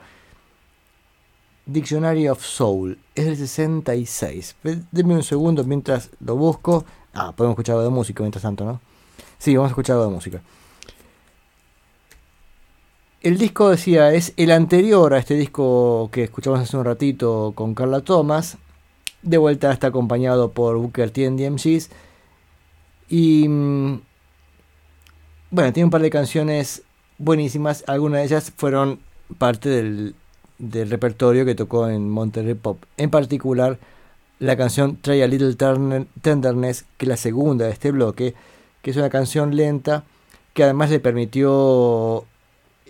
Dictionary of Soul. Es del 66. Ve- Deme un segundo mientras lo busco. Ah, podemos escuchar algo de música mientras tanto, ¿no? Sí, vamos a escuchar algo de música. El disco decía, es el anterior a este disco que escuchamos hace un ratito con Carla Thomas. De vuelta está acompañado por Booker T and MCs. Y mm, bueno, tiene un par de canciones buenísimas. Algunas de ellas fueron parte del, del repertorio que tocó en Monterrey Pop. En particular, la canción Try a Little Tenderness, que es la segunda de este bloque, que es una canción lenta que además le permitió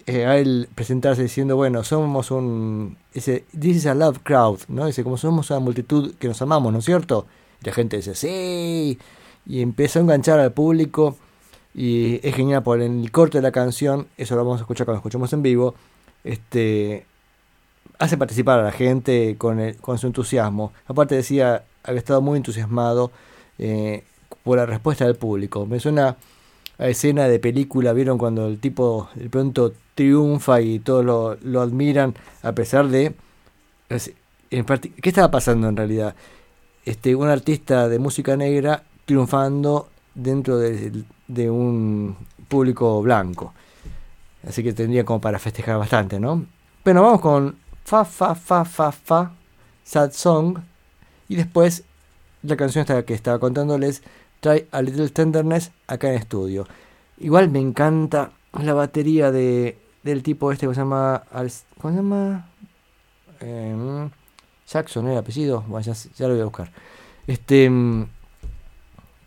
eh, a él presentarse diciendo, bueno, somos un... Dice, This is a love crowd, ¿no? Dice, como somos una multitud que nos amamos, ¿no es cierto? Y la gente dice, sí. Y empezó a enganchar al público. Y es genial por el corte de la canción, eso lo vamos a escuchar cuando escuchemos en vivo. Este hace participar a la gente con, el- con su entusiasmo. Aparte decía, había estado muy entusiasmado eh, por la respuesta del público. Me suena a escena de película, vieron cuando el tipo de pronto triunfa y todos lo, lo admiran a pesar de... ¿Qué estaba pasando en realidad? Este, un artista de música negra triunfando dentro de, de un público blanco. Así que tendría como para festejar bastante, ¿no? Bueno, vamos con Fa, Fa, Fa, Fa, Fa, Sad Song. Y después la canción esta que estaba contándoles, Try a Little Tenderness, acá en estudio. Igual me encanta la batería de, del tipo este que se llama... ¿Cómo se llama? Eh, Jackson, ¿era el apellido? Bueno, ya, ya lo voy a buscar. Este... mm,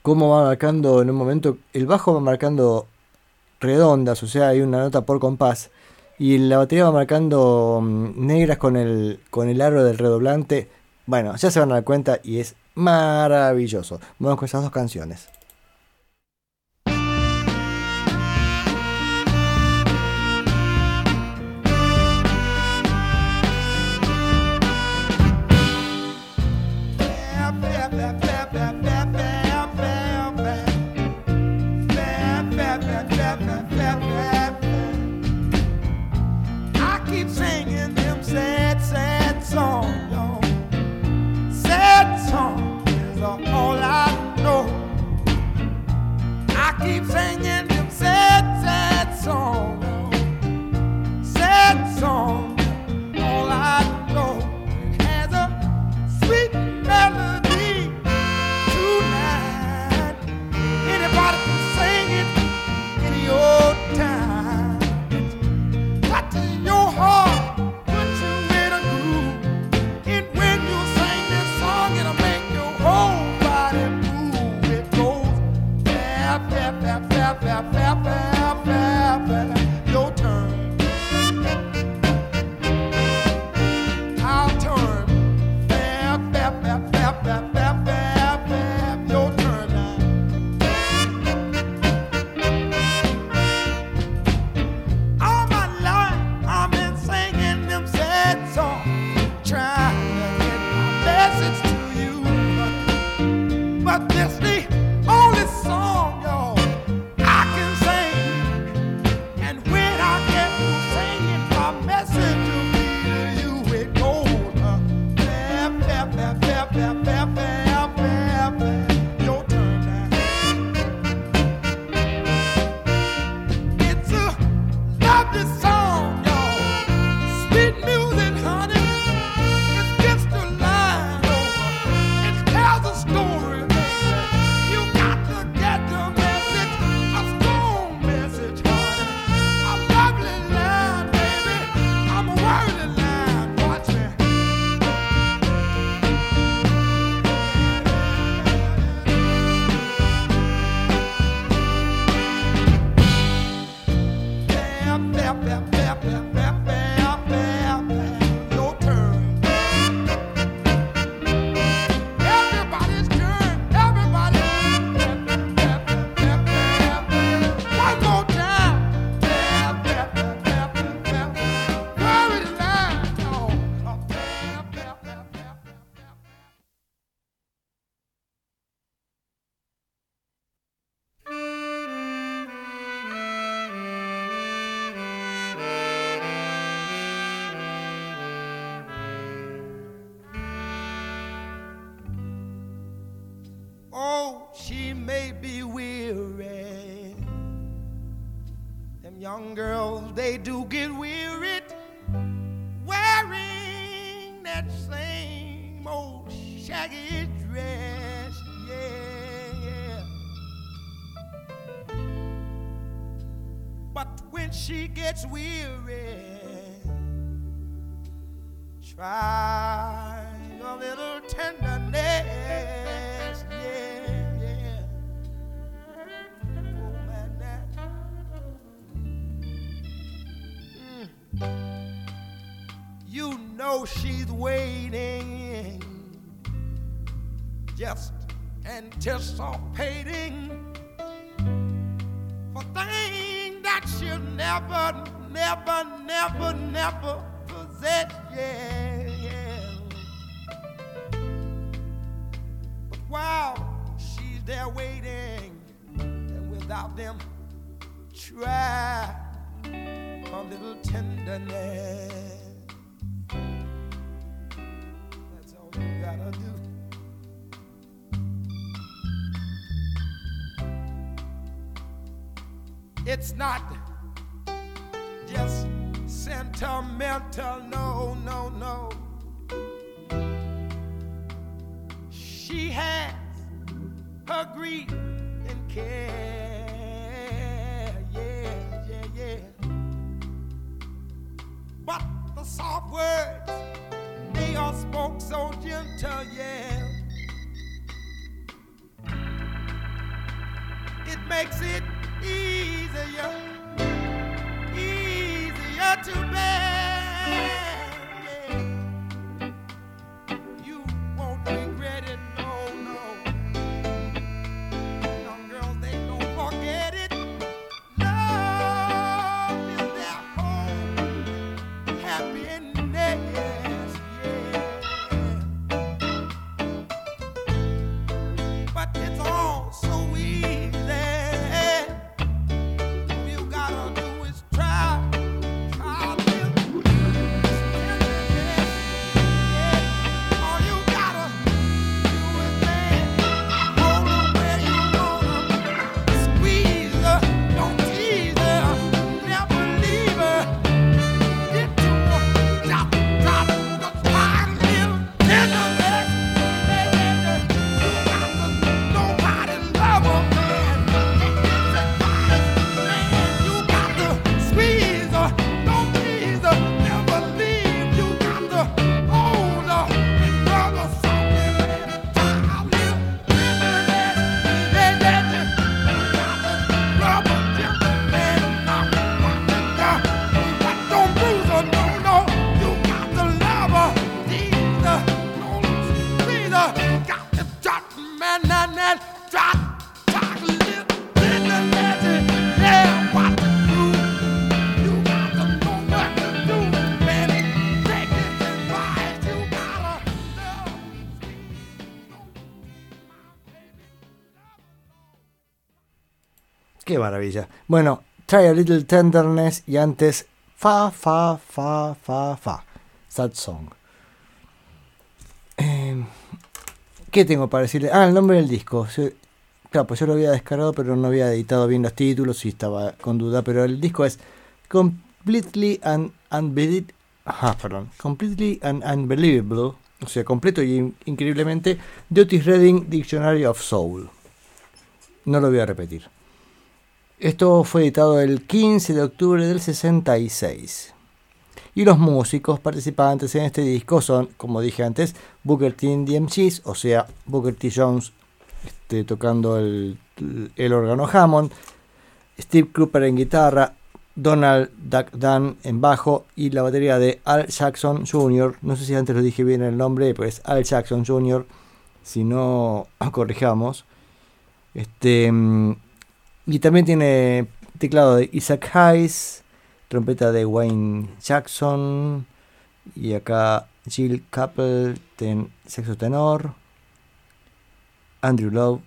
Cómo va marcando en un momento... El bajo va marcando redondas, o sea, hay una nota por compás. Y la batería va marcando mm, negras con el, con el aro del redoblante. Bueno, ya se van a dar cuenta y es maravilloso. Vamos con esas dos canciones. Young girls, they do get wearied wearing that same old shaggy dress. Yeah, yeah. But when she gets weary, try a little tenderness. Know she's waiting, just anticipating for things that she'll never, never, never, never possess. Yeah. But while she's there waiting, and without them, try a little tenderness. It's not just sentimental, no, no, no. She has her grief and care, yeah, yeah, yeah. But the soft words, they are spoke so gentle, yeah. It makes it easier, easier to bear. Maravilla. Bueno, Try a Little Tenderness y antes Fa, Fa, Fa, Fa, Fa. Sad Song. Eh, ¿Qué tengo para decirle? Ah, el nombre del disco. Claro, pues yo lo había descargado, pero no había editado bien los títulos y estaba con duda. Pero el disco es Completely and Unbelievable. Ah, perdón. Completely and Unbelievable. O sea, completo y in- increíblemente. de Otis Redding Dictionary of Soul. No lo voy a repetir. Esto fue editado el 15 de octubre del 66. Y los músicos participantes en este disco son, como dije antes, Booker T MCs, o sea, Booker T. Jones este, tocando el, órgano Hammond, Steve Cooper en guitarra, Donald Duck Dunn en bajo y la batería de Al Jackson Jr. No sé si antes lo dije bien el nombre, pues Al Jackson Jr. Si no, corrijamos. Este, mm, y también tiene teclado de Isaac Hayes, trompeta de Wayne Jackson y acá Jill Capel, ten, sexo tenor, Andrew Love,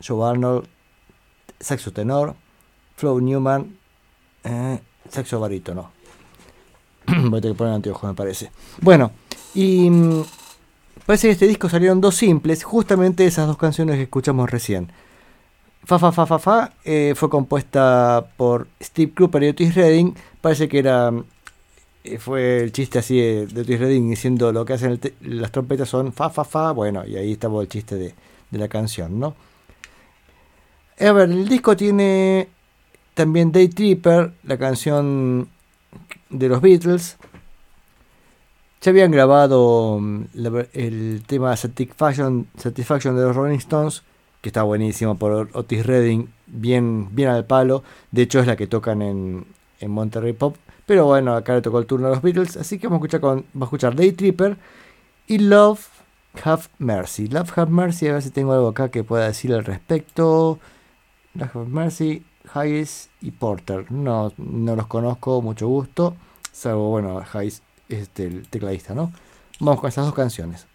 Joe Arnold, saxo tenor, Flo Newman, eh, saxo barítono. Voy a tener que poner anteojos, me parece. Bueno, y mm, parece que este disco salieron dos simples, justamente esas dos canciones que escuchamos recién. Fa Fa Fa Fa Fa eh, fue compuesta por Steve Cooper y Otis Redding. Parece que era eh, fue el chiste así de, de Otis Redding diciendo lo que hacen las trompetas son Fa Fa Fa. Bueno, y ahí estaba el chiste de, de la canción, ¿no? A ver, el disco tiene también Day Tripper, la canción de los Beatles. Ya habían grabado mm, el tema Satisfaction, Satisfaction de los Rolling Stones, que está buenísimo por Otis Redding, bien, bien al palo. De hecho, es la que tocan en, en Monterrey Pop. Pero bueno, acá le tocó el turno a los Beatles. Así que vamos a escuchar, vamos a escuchar Day Tripper y Love Have Mercy. Love Have Mercy, a ver si tengo algo acá que pueda decir al respecto. Love Have Mercy, Hayes y Porter. No, no los conozco, mucho gusto. Salvo, bueno, Hayes, este, el tecladista, ¿no? Vamos con estas dos canciones.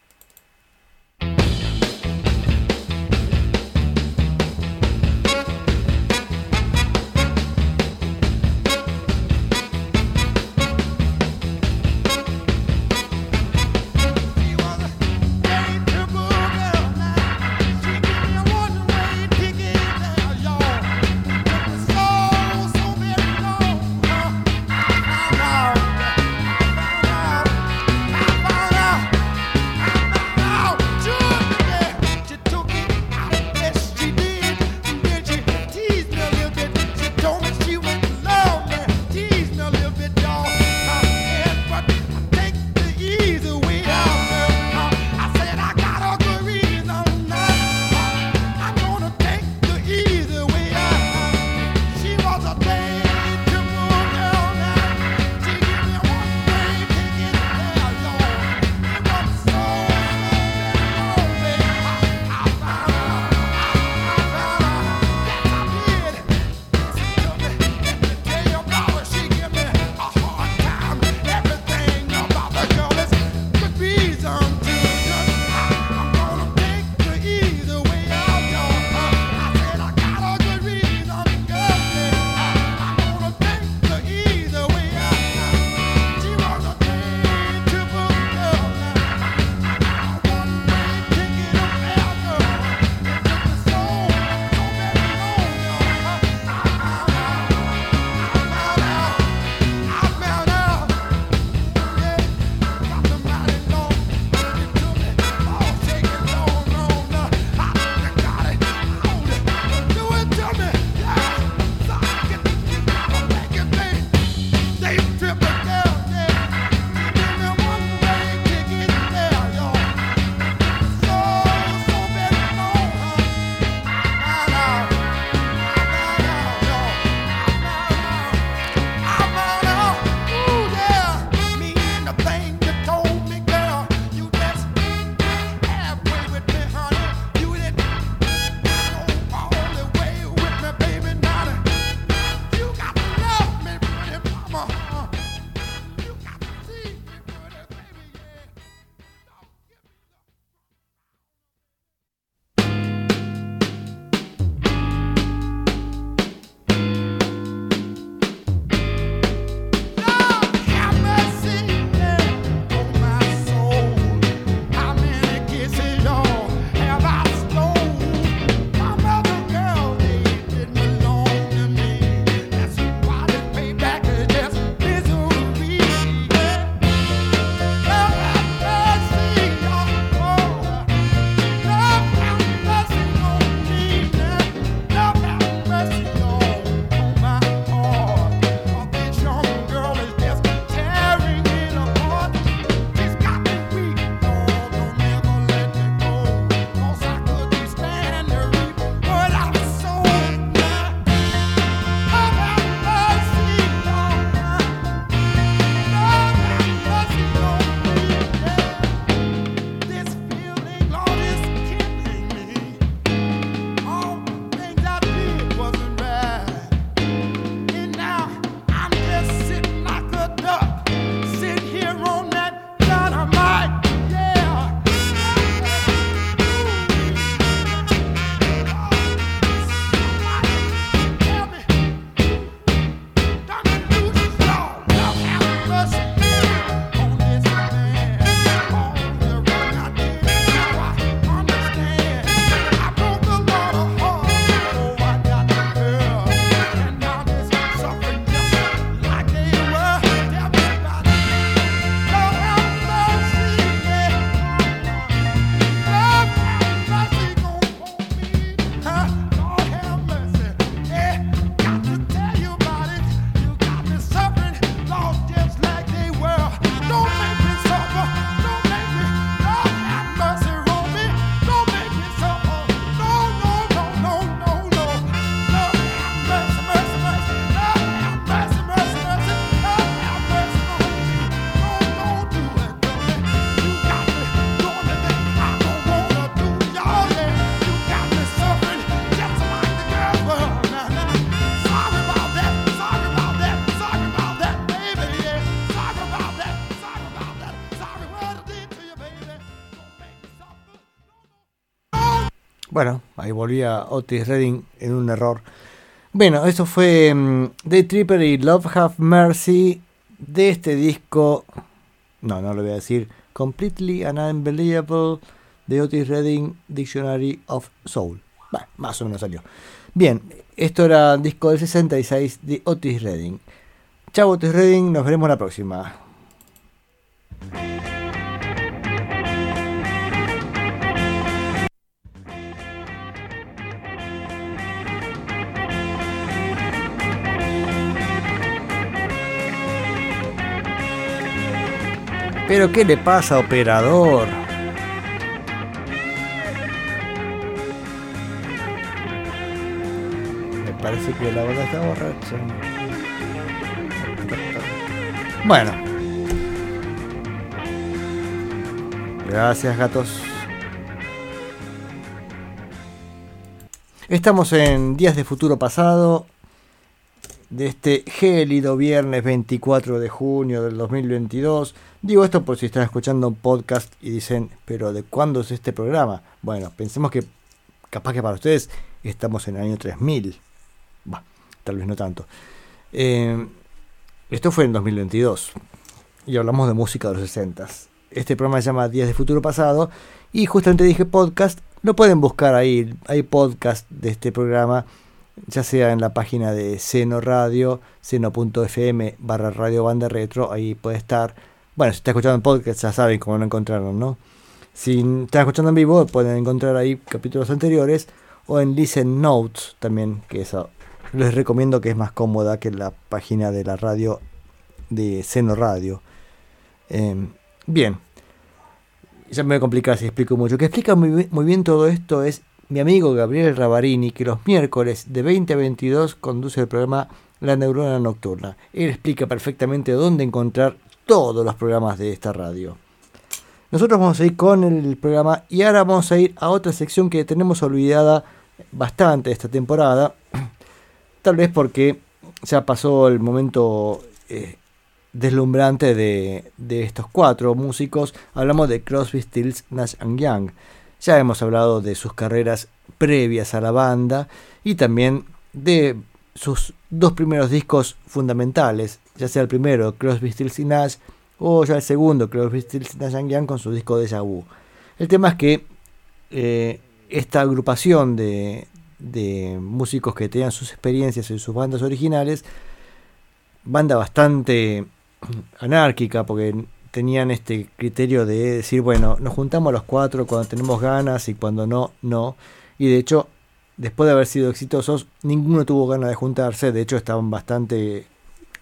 Ahí volvía Otis Redding en un error. Bueno, eso fue mm, The Tripper y Love Have Mercy de este disco. No, no lo voy a decir. Completely and Unbelievable de Otis Redding Dictionary of Soul. Bueno, más o menos salió. Bien, esto era el disco del 66 de Otis Redding. Chao Otis Redding, nos veremos la próxima. Pero ¿qué le pasa, operador? Me parece que la banda está borracha. Bueno. Gracias, gatos. Estamos en Días de Futuro Pasado, de este gélido viernes 24 de junio del 2022. Digo esto por si están escuchando un podcast y dicen, pero ¿de cuándo es este programa? Bueno, pensemos que capaz que para ustedes estamos en el año 3000. Bah, tal vez no tanto. Eh, esto fue en 2022 y hablamos de música de los 60. Este programa se llama Días de Futuro Pasado y justamente dije podcast. Lo pueden buscar ahí. Hay podcast de este programa ya sea en la página de Seno Radio, seno.fm barra Radio Banda Retro, ahí puede estar. Bueno, si está escuchando en podcast ya saben cómo lo encontraron, ¿no? Si están escuchando en vivo, pueden encontrar ahí capítulos anteriores o en Listen Notes también, que eso les recomiendo que es más cómoda que la página de la radio de Seno Radio. Eh, bien, ya me voy a complicar si explico mucho. Que explica muy, muy bien todo esto es mi amigo Gabriel Ravarini, que los miércoles de 20 a 22 conduce el programa La Neurona Nocturna. Él explica perfectamente dónde encontrar todos los programas de esta radio. Nosotros vamos a ir con el programa y ahora vamos a ir a otra sección que tenemos olvidada bastante esta temporada. Tal vez porque ya pasó el momento eh, deslumbrante de, estos cuatro músicos. Hablamos de Crosby, Stills, Nash and Young. Ya hemos hablado de sus carreras previas a la banda y también de sus dos primeros discos fundamentales, ya sea el primero, Crosby, Stills y Nash, o ya el segundo, Crosby, Stills, Nash and Young, con su disco Deja Vu. El tema es que eh, esta agrupación de, de músicos que tenían sus experiencias en sus bandas originales, banda bastante anárquica, porque tenían este criterio de decir, bueno, nos juntamos los cuatro cuando tenemos ganas y cuando no, no. Y de hecho, después de haber sido exitosos, ninguno tuvo ganas de juntarse, de hecho estaban bastante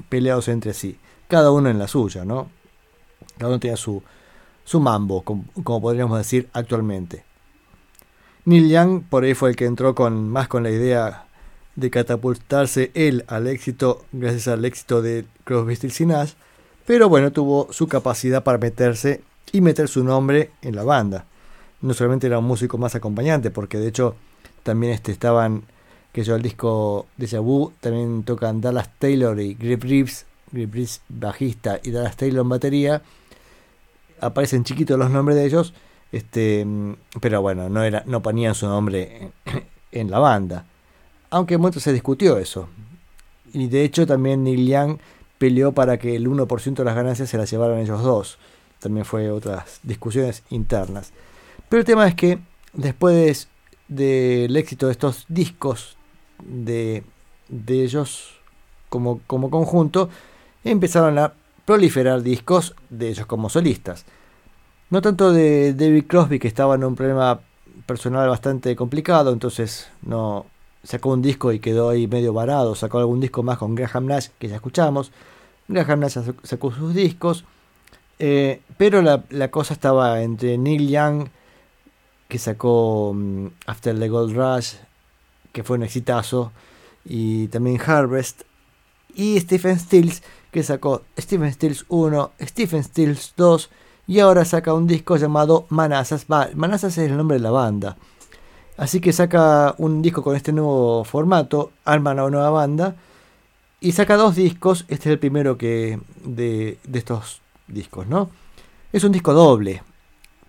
peleados entre sí, cada uno en la suya, ¿no? Cada uno tenía su, su mambo, como, podríamos decir actualmente. Neil Young por ahí fue el que entró con más con la idea de catapultarse él al éxito gracias al éxito de Crosby, Stills y Nash, pero bueno, tuvo su capacidad para meterse y meter su nombre en la banda. No solamente era un músico más acompañante, porque de hecho también este, estaban, que yo el disco de Vu, también tocan Dallas Taylor y Grip Reeves, Grip Reeves bajista y Dallas Taylor en batería. Aparecen chiquitos los nombres de ellos, este, pero bueno, no, era, no ponían su nombre en, la banda. Aunque momento se discutió eso. Y de hecho también Neil Young peleó para que el 1% de las ganancias se las llevaran ellos dos. También fue otras discusiones internas. Pero el tema es que después del éxito de estos discos de, de ellos como, como conjunto, empezaron a proliferar discos de ellos como solistas. No tanto de David Crosby, que estaba en un problema personal bastante complicado, entonces no sacó un disco y quedó ahí medio varado. Sacó algún disco más con Graham Nash, que ya escuchamos. Graham Nash sacó sus discos. Eh, pero la, la, cosa estaba entre Neil Young, que sacó um, After the Gold Rush, que fue un exitazo, y también Harvest, y Stephen Stills, que sacó Stephen Stills 1, Stephen Stills 2, y ahora saca un disco llamado Manassas. Manassas es el nombre de la banda. Así que saca un disco con este nuevo formato, arma una nueva banda, y saca dos discos. Este es el primero que de, de estos discos, ¿no? Es un disco doble,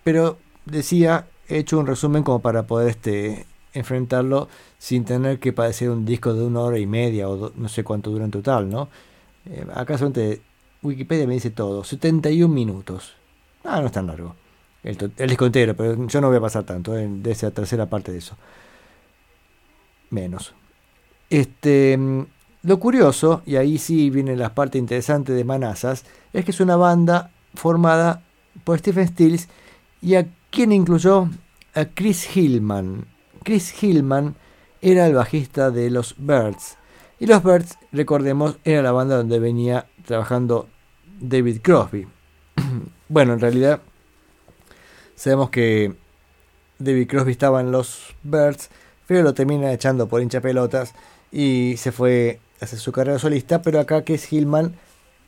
pero decía, he hecho un resumen como para poder este, enfrentarlo sin tener que padecer un disco de una hora y media o no sé cuánto dura en total, ¿no? Eh, acá solamente Wikipedia me dice todo, 71 minutos. Ah, no es tan largo. El, disco entero, pero yo no voy a pasar tanto, eh, de esa tercera parte de eso. Menos. Este, mm, lo curioso, y ahí sí viene la parte interesante de Manazas, es que es una banda formada por Stephen Stills y a quien incluyó a Chris Hillman. Chris Hillman era el bajista de los Birds. Y los Birds, recordemos, era la banda donde venía trabajando David Crosby. bueno, en realidad sabemos que David Crosby estaba en los Birds, pero lo termina echando por hincha pelotas y se fue a hacer su carrera solista. Pero acá Chris Hillman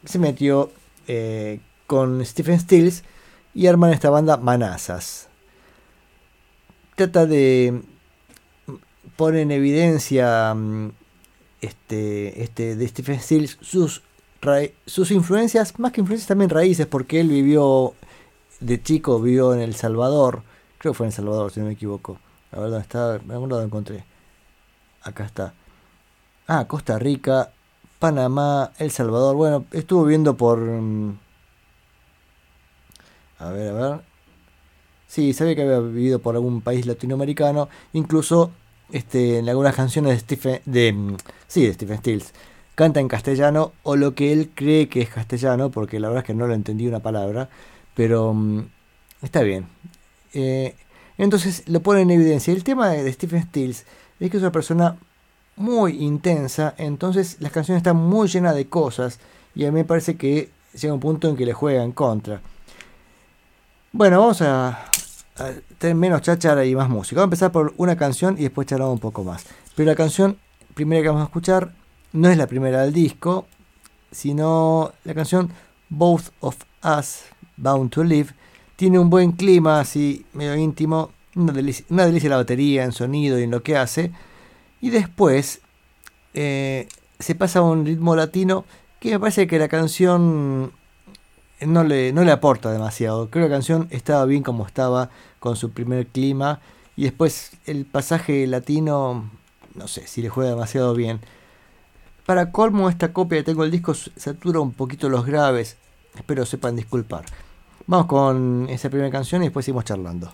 se metió eh, con Stephen Stills y arman esta banda Manazas. Trata de poner en evidencia mm, este, este, de Stephen Stills sus, sus influencias, más que influencias también raíces, porque él vivió de chico, vivió en El Salvador, creo que fue en El Salvador, si no me equivoco. A ver está, en algún lado encontré. Acá está. Ah, Costa Rica, Panamá, El Salvador. Bueno, estuvo viviendo por. mm, A ver, a ver. Sí, sabía que había vivido por algún país latinoamericano. Incluso este, en algunas canciones de Stephen. De, mm, sí, Stephen Stills. Canta en castellano o lo que él cree que es castellano, porque la verdad es que no lo entendí una palabra. Pero mm, está bien. Eh, entonces lo pone en evidencia. El tema de Stephen Stills es que es una persona muy intensa, entonces las canciones están muy llenas de cosas y a mí me parece que llega un punto en que le juega en contra. Bueno, vamos a tener menos cháchara y más música. Vamos a empezar por una canción y después charlamos un poco más. Pero la canción primera que vamos a escuchar no es la primera del disco, sino la canción Both of Us Bound to Live. Tiene un buen clima así, medio íntimo, una delicia, una delicia la batería en sonido y en lo que hace. Y después eh, se pasa a un ritmo latino que me parece que la canción no le, no le aporta demasiado. Creo que la canción estaba bien como estaba con su primer clima. Y después el pasaje latino, no sé si le juega demasiado bien. Para colmo, esta copia que tengo del disco satura un poquito los graves. Espero sepan disculpar. Vamos con esa primera canción y después seguimos charlando.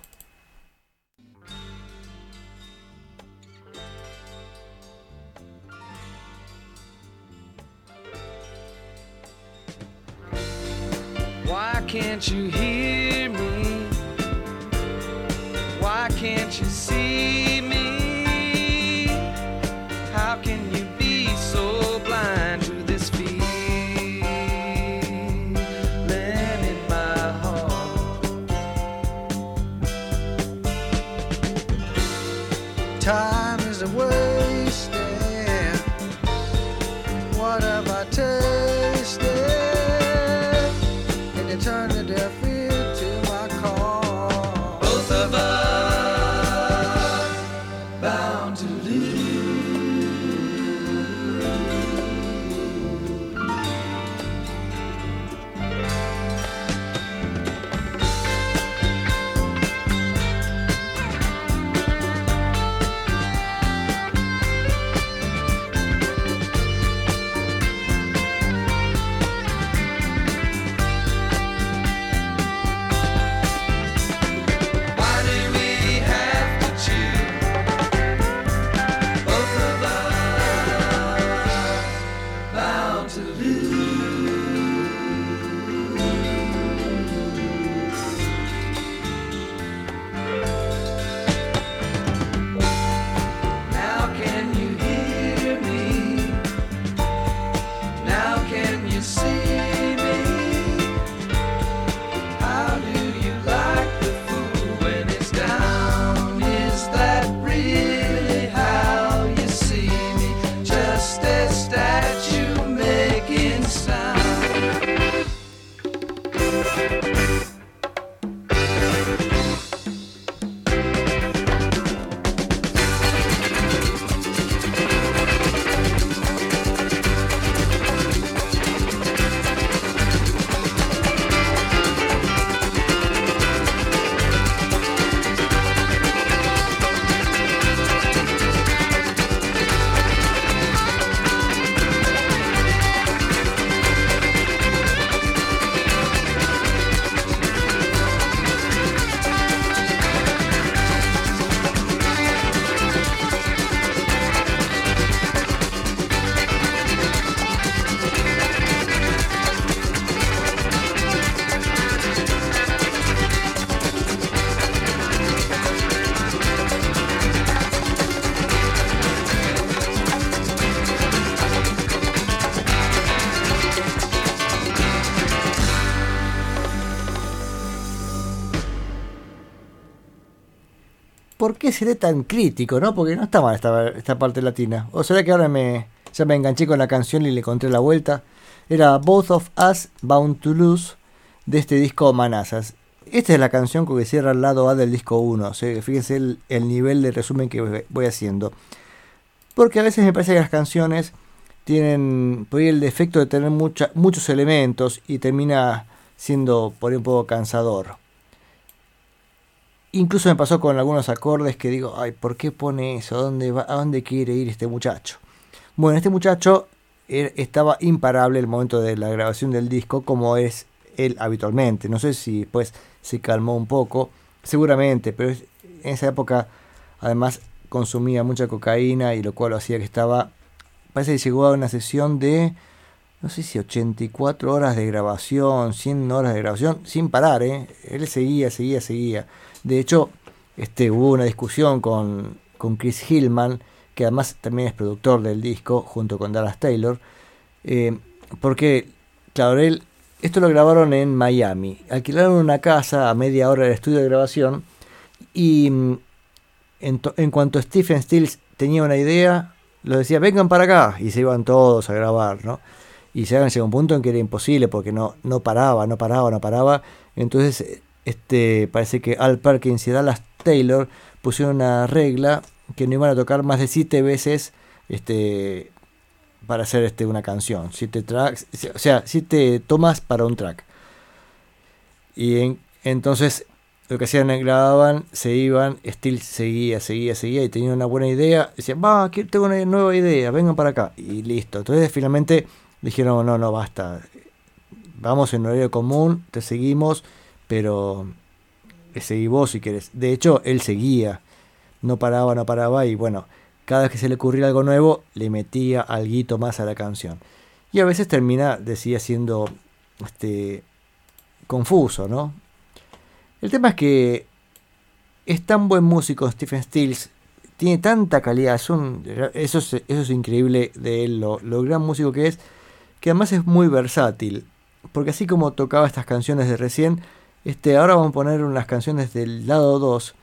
Can't you hear me? Why can't you see me? Qué seré tan crítico, no? Porque no está mal esta, esta parte latina. O será que ahora me, ya me enganché con la canción y le encontré la vuelta. Era Both of Us Bound to Lose de este disco Manazas. Esta es la canción que cierra el lado A del disco 1. O fíjense el, el nivel de resumen que voy- haciendo. Porque a veces me parece que las canciones tienen por ahí el defecto de tener muchos elementos y termina siendo por ahí un poco cansador. Incluso me pasó con algunos acordes que digo, ay, ¿por qué pone eso? ¿A dónde, quiere ir este muchacho? Bueno, este muchacho er- estaba imparable el momento de la grabación del disco, como es él habitualmente. No sé si después se calmó un poco, seguramente, pero en esa época además consumía mucha cocaína y lo cual hacía que estaba, parece que llegó a una sesión de, no sé si 84 horas de grabación, 100 horas de grabación, sin parar, ¿eh? Él seguía, seguía, seguía. De hecho, este, hubo una discusión con, Chris Hillman, que además también es productor del disco, junto con Dallas Taylor, eh, porque, claro, él, esto lo grabaron en Miami, alquilaron una casa a media hora del estudio de grabación y mm, en, to- en cuanto Stephen Stills tenía una idea, lo decía, vengan para acá, y se iban todos a grabar, ¿no? Y se llegó un punto en que era imposible porque no, no paraba, no paraba, no paraba. Entonces, este, parece que Al Perkins y Dallas Taylor pusieron una regla que no iban a tocar más de siete veces este, para hacer este, una canción. Siete tracks, o sea, siete tomas para un track. Y en- entonces lo que hacían, grababan, se iban, Steel seguía, seguía, seguía y tenía una buena idea. Decían, va, que tengo una nueva idea, vengan para acá. Y listo. Entonces finalmente dijeron, no, no, basta. Vamos en horario común, te seguimos, pero seguí vos si querés. De hecho, él seguía, no paraba, no paraba y bueno, cada vez que se le ocurría algo nuevo, le metía algo más a la canción. Y a veces termina, decía, siendo este, confuso, ¿no? El tema es que es tan buen músico Stephen Stills, tiene tanta calidad, es un- eso, es, eso es increíble de él, lo, lo gran músico que es, que además es muy versátil, porque así como tocaba estas canciones de recién, este, ahora vamos a poner unas canciones del lado 2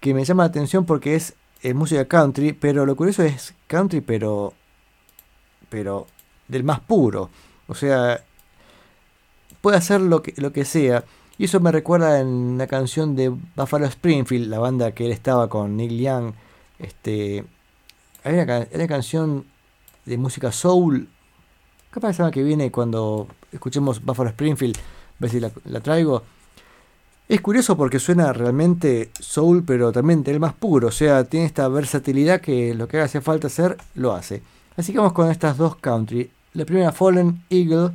que me llama la atención porque es, eh, música country, pero lo curioso es country, pero, pero del más puro, o sea, puede hacer lo que, lo que sea. Y eso me recuerda en una canción de Buffalo Springfield, la banda que él estaba con Neil Young. Este, hay una, canción de música soul. Capaz la que viene, cuando escuchemos Buffalo Springfield, a ver si la, la traigo. Es curioso porque suena realmente soul, pero también del más puro. O sea, tiene esta versatilidad que lo que hace falta hacer, lo hace. Así que vamos con estas dos country. La primera, Fallen Eagle,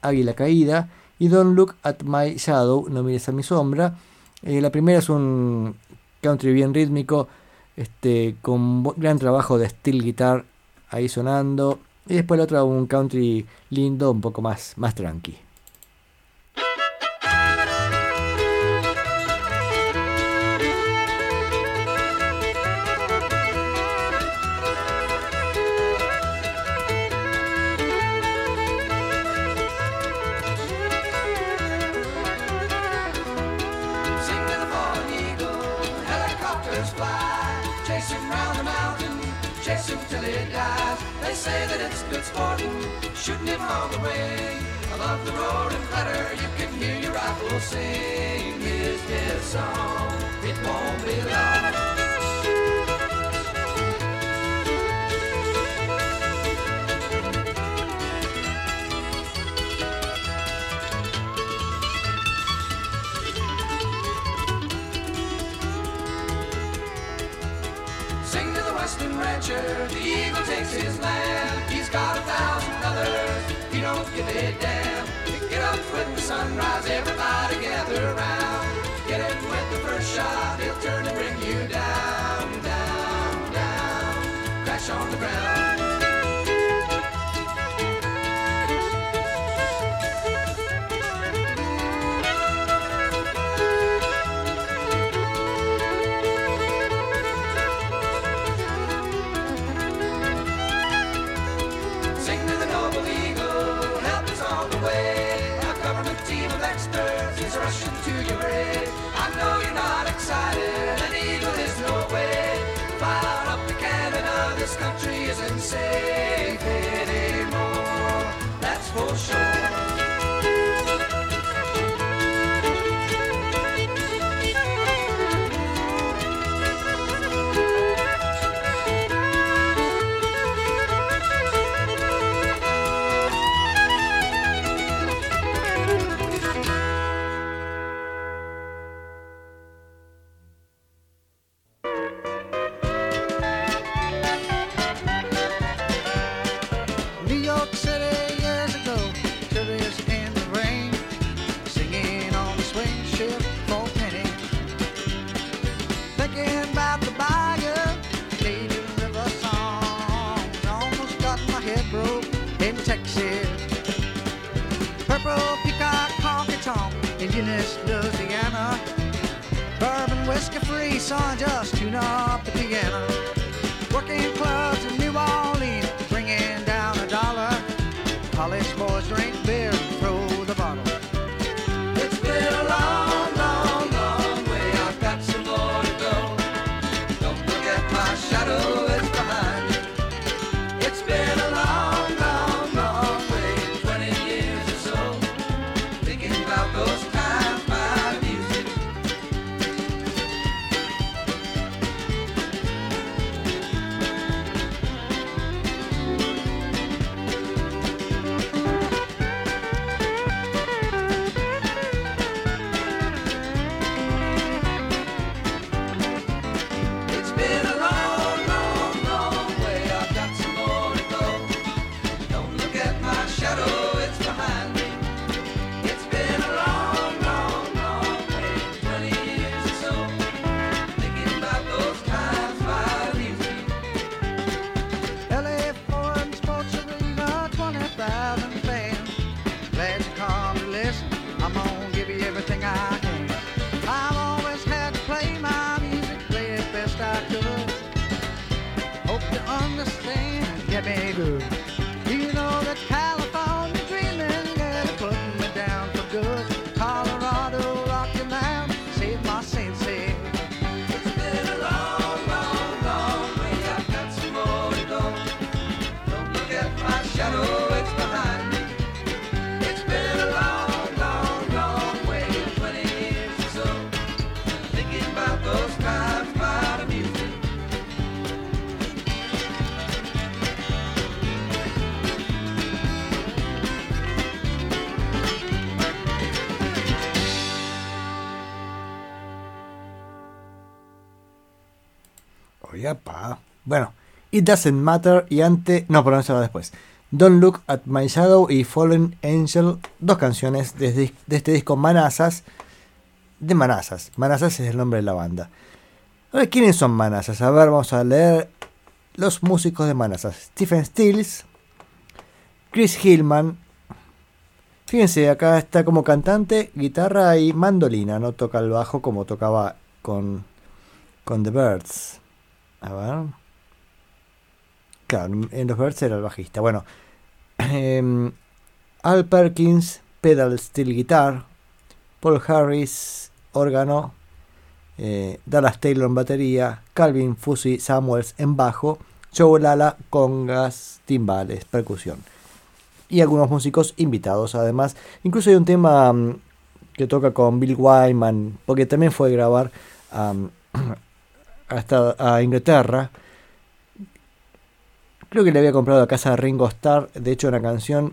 Águila Caída, y Don't Look at My Shadow, No mires a mi sombra. Eh, la primera es un country bien rítmico, este, con gran trabajo de steel guitar ahí sonando. Y después la otra un country lindo, un poco más, más tranqui. Say that it's good sporting, shooting him on the wing. Above the roaring clatter, you can hear your rifle sing his death song. It won't be long. Rancher, the eagle takes his land. He's got a thousand others, he don't give a damn. Get up with the sunrise, everybody gather around. Get him with the first shot, he'll turn and bring you down, down, down. Crash on the ground. on just to know. It Doesn't Matter y ante. No, perdón, eso va después. Don't Look at My Shadow y Fallen Angel, dos canciones de, este disco Manazas. De Manazas. Manazas es el nombre de la banda. A ver, ¿quiénes son Manazas? A ver, vamos a leer los músicos de Manazas. Stephen Stills, Chris Hillman. Fíjense, acá está como cantante, guitarra y mandolina. No toca el bajo como tocaba con, con The Birds. A ver. Claro, en los Birds era el bajista. Bueno. em, Al Perkins, pedal steel guitar. Paul Harris, órgano. eh, Dallas Taylor en batería. Calvin Fusi Samuels en bajo. Joe Lala, congas, timbales, percusión. Y algunos músicos invitados además. Incluso hay un tema mm, que toca con Bill Wyman. Porque también fue a grabar hasta a Inglaterra. Creo que le había comprado la casa de Ringo Starr. De hecho, una canción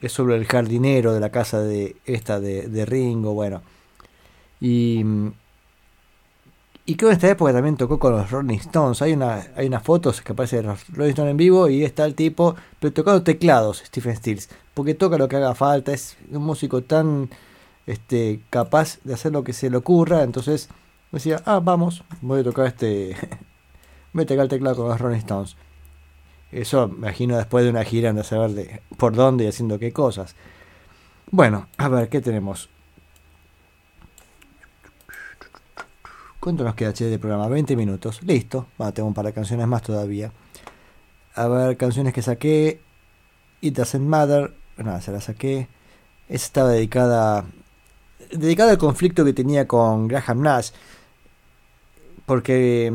es sobre el jardinero de la casa de esta de, de Ringo. Bueno. Y, y creo que en esta época también tocó con los Rolling Stones. Hay, una, hay unas fotos que aparece de los Rolling Stones en vivo y está el tipo, pero tocando teclados, Stephen Stills. Porque toca lo que haga falta. Es un músico tan este, capaz de hacer lo que se le ocurra. Entonces decía, ah, vamos, voy a tocar este. voy a tocar el teclado con los Rolling Stones. Eso imagino después de una gira anda a saber de por dónde y haciendo qué cosas. Bueno, a ver, ¿qué tenemos? ¿Cuánto nos queda che, de programa? 20 minutos. Listo. Bueno, tengo un par de canciones más todavía. A ver, canciones que saqué. It Doesn't Matter. Nada, se la saqué. Esa estaba dedicada. Dedicada al conflicto que tenía con Graham Nash. Porque.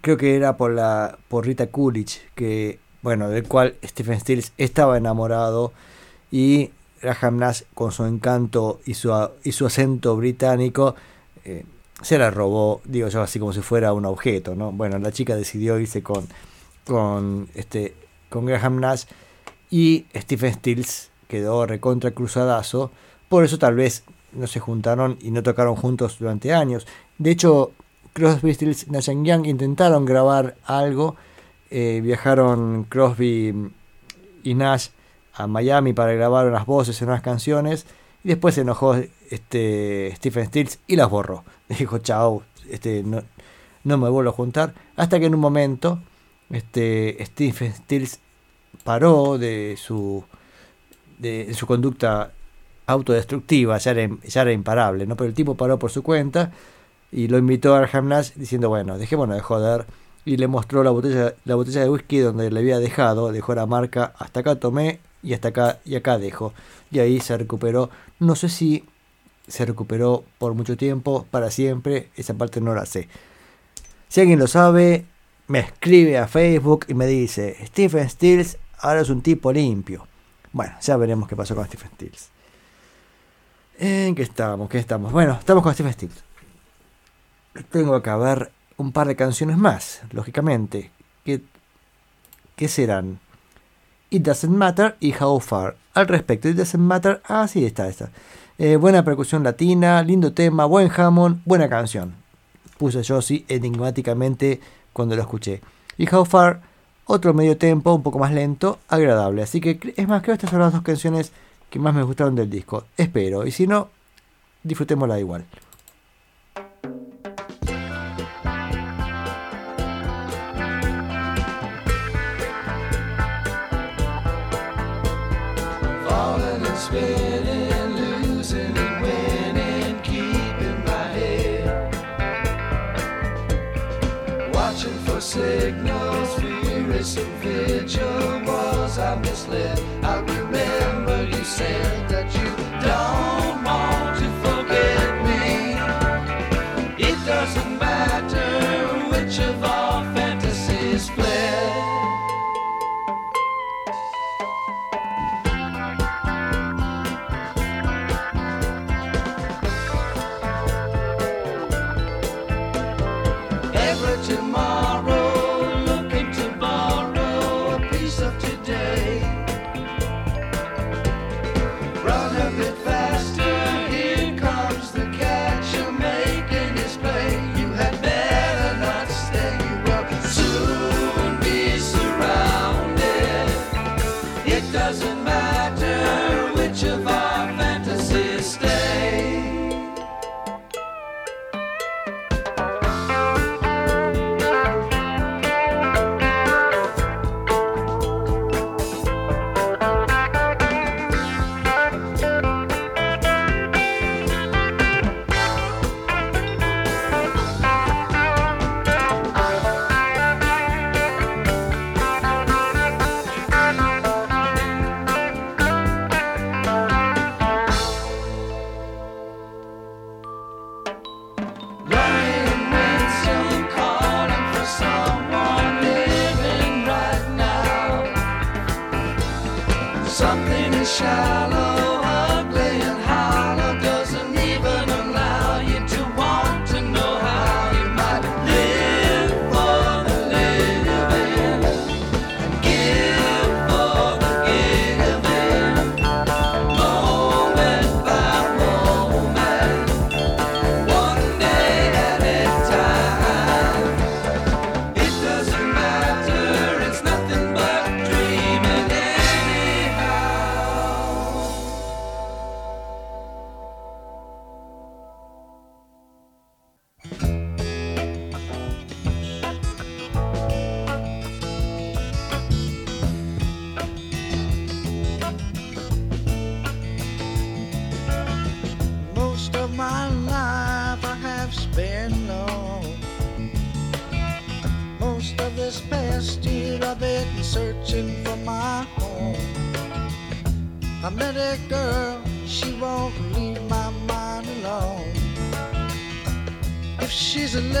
Creo que era por la. por Rita Coolidge. Que. Bueno, del cual Stephen Stills estaba enamorado. Y Graham Nash, con su encanto y su, y su acento británico. eh, se la robó, digo yo, así como si fuera un objeto, ¿no? Bueno, la chica decidió irse con, con, este, con Graham Nash y Stephen Stills quedó recontra cruzadazo. Por eso tal vez no se juntaron y no tocaron juntos durante años. De hecho, Crosby, Stills, Nash Young intentaron grabar algo. eh, viajaron Crosby y Nash a Miami para grabar unas voces en unas canciones. Y después se enojó este Stephen Stills y las borró. Dijo, chao, este, no, no me vuelvo a juntar. Hasta que en un momento este, Stephen Stills paró de su, de, de su conducta autodestructiva, ya era, ya era imparable, ¿no? Pero el tipo paró por su cuenta y lo invitó a Nash diciendo, bueno, dejémonos de joder. Y le mostró la botella, la botella de whisky donde le había dejado, dejó la marca, hasta acá tomé y hasta acá y acá dejo. Y ahí se recuperó. No sé si se recuperó por mucho tiempo, para siempre, esa parte no la sé. Si alguien lo sabe, me escribe a Facebook y me dice, Stephen Stills ahora es un tipo limpio. Bueno, ya veremos qué pasó con Stephen Stills. ¿En qué estamos? ¿Qué estamos? Bueno, estamos con Stephen Stills. Tengo que ver un par de canciones más, lógicamente. ¿Qué, qué serán? It Doesn't Matter y How Far. Al respecto, It Doesn't Matter, ah, sí, está, está. Eh, buena percusión latina, lindo tema, buen Hammond, buena canción. Puse yo sí enigmáticamente cuando lo escuché. Y How Far, otro medio tempo, un poco más lento, agradable. Así que es más, creo que estas son las dos canciones que más me gustaron del disco. Espero, y si no, disfrutémosla igual. signal.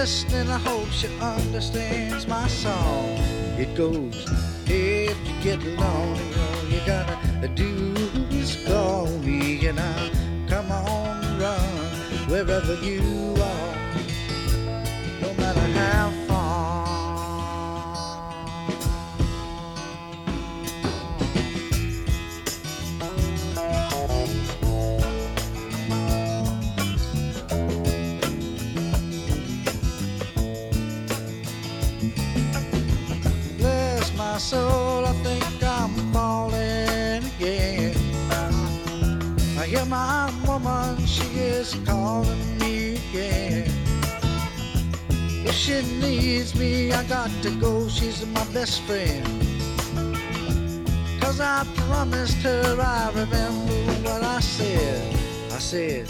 Listening, I hope she understands my song. It goes, if you get lonely, all you gotta do is call me and I'll come on run wherever you got to go, she's my best friend. Cause I promised her I remember what I said, I said,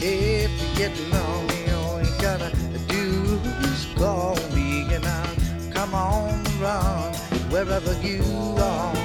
if you get lonely, all you gotta do is call me and I'll come on run wherever you are,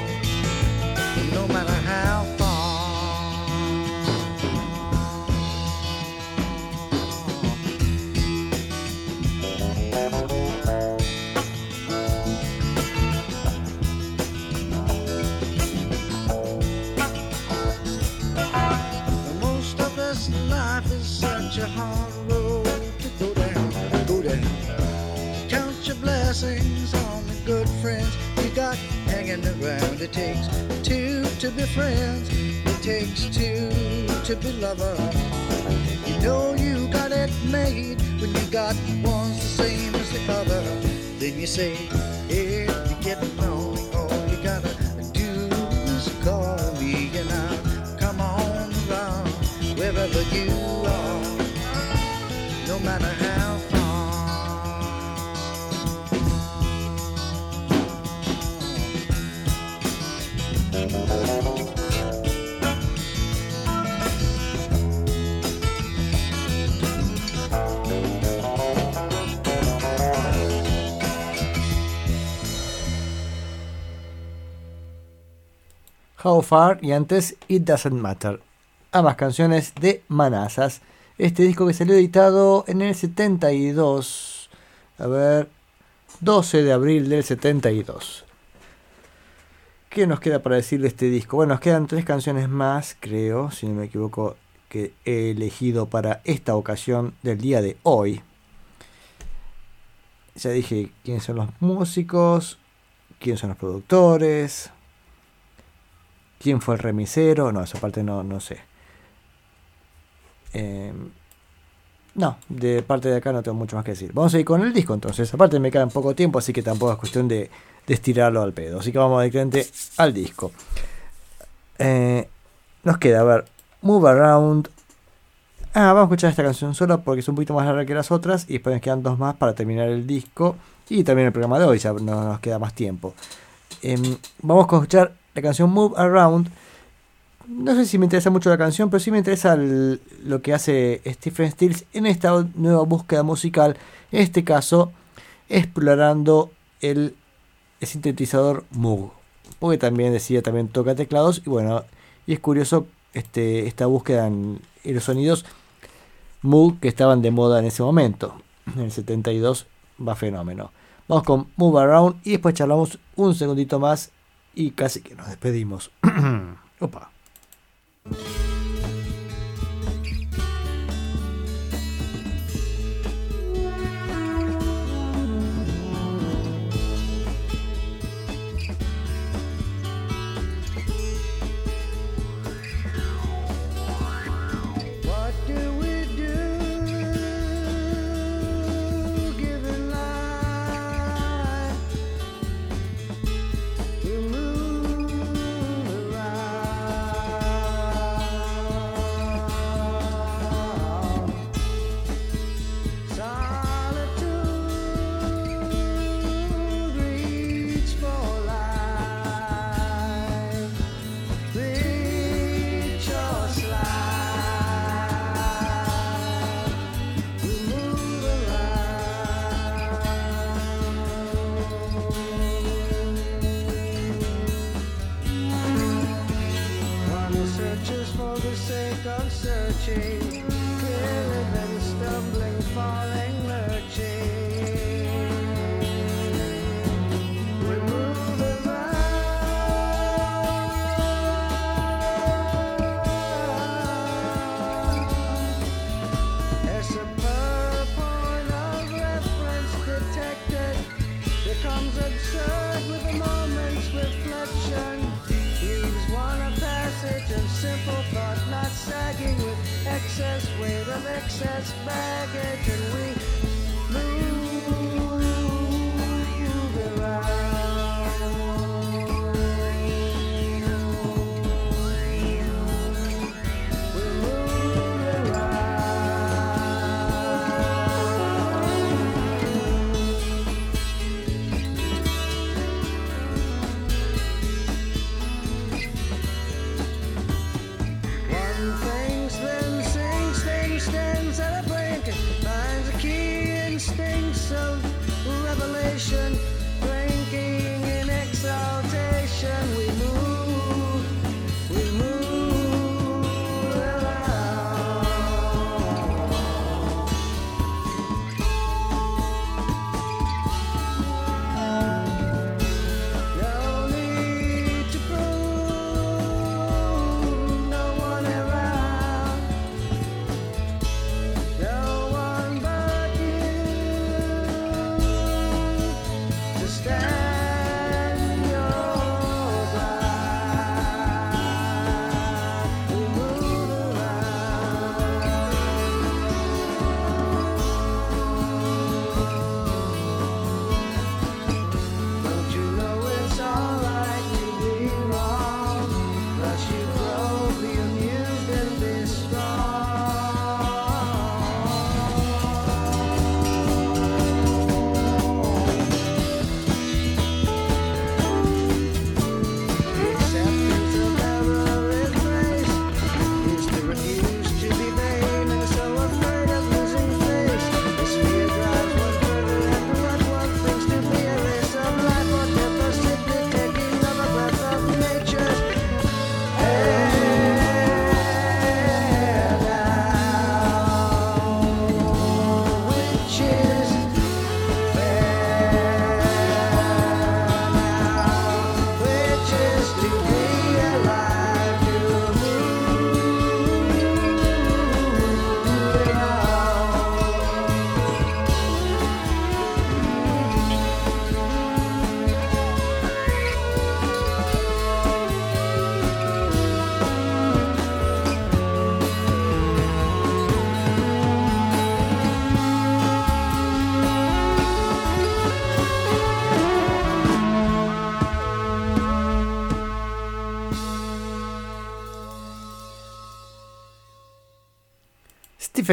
It takes two to be friends. It takes two to be lovers. You know you got it made when you got one's the same as the other. Then you say, How Far y antes It Doesn't Matter. Ambas canciones de Manazas. Este disco que salió editado en el 72. A ver. 12 de abril del 72. ¿Qué nos queda para decir de este disco? Bueno, nos quedan tres canciones más, creo, si no me equivoco, que he elegido para esta ocasión del día de hoy. Ya dije quiénes son los músicos, quiénes son los productores, quién fue el remisero, no, esa parte no, no sé. Eh, no, de parte de acá no tengo mucho más que decir. Vamos a ir con el disco entonces. Aparte me queda poco tiempo, así que tampoco es cuestión de, de estirarlo al pedo. Así que vamos directamente al disco. Eh, nos queda, a ver, Move Around. Ah, vamos a escuchar esta canción sola porque es un poquito más larga que las otras. Y después nos quedan dos más para terminar el disco. Y también el programa de hoy, ya no nos queda más tiempo. Em, vamos a escuchar la canción Move Around. No sé si me interesa mucho la canción, pero sí me interesa lo que hace Stephen Stills en esta nueva búsqueda musical. En este caso, explorando el, el sintetizador Moog. Porque también decía, también toca teclados. Y bueno, y es curioso este, esta búsqueda en los sonidos Moog que estaban de moda en ese momento. En el 72 va fenómeno. Vamos con Move Around y después charlamos un segundito más y casi que nos despedimos. Opa.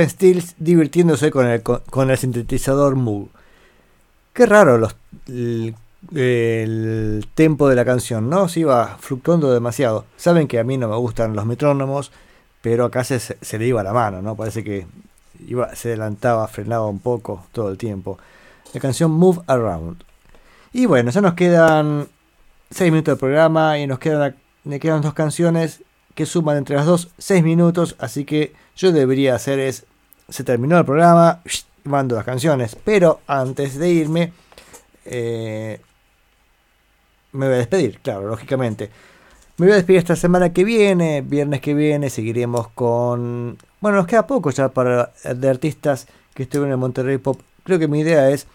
Stills divirtiéndose con el, con el sintetizador Moog. Qué raro los, el, el tempo de la canción, ¿no? Se iba fluctuando demasiado. Saben que a mí no me gustan los metrónomos, pero acá se, se le iba la mano, ¿no? Parece que iba, se adelantaba, frenaba un poco todo el tiempo. La canción Move Around. Y bueno, ya nos quedan 6 minutos de programa y nos quedan, me quedan dos canciones que suman entre las dos 6 minutos, así que yo debería hacer es, se terminó el programa, mando las canciones, pero antes de irme, eh, me voy a despedir, claro, lógicamente. Me voy a despedir esta semana que viene, viernes que viene, seguiremos con... Bueno, nos queda poco ya para de artistas que estuvieron en Monterrey Pop. Creo que mi idea es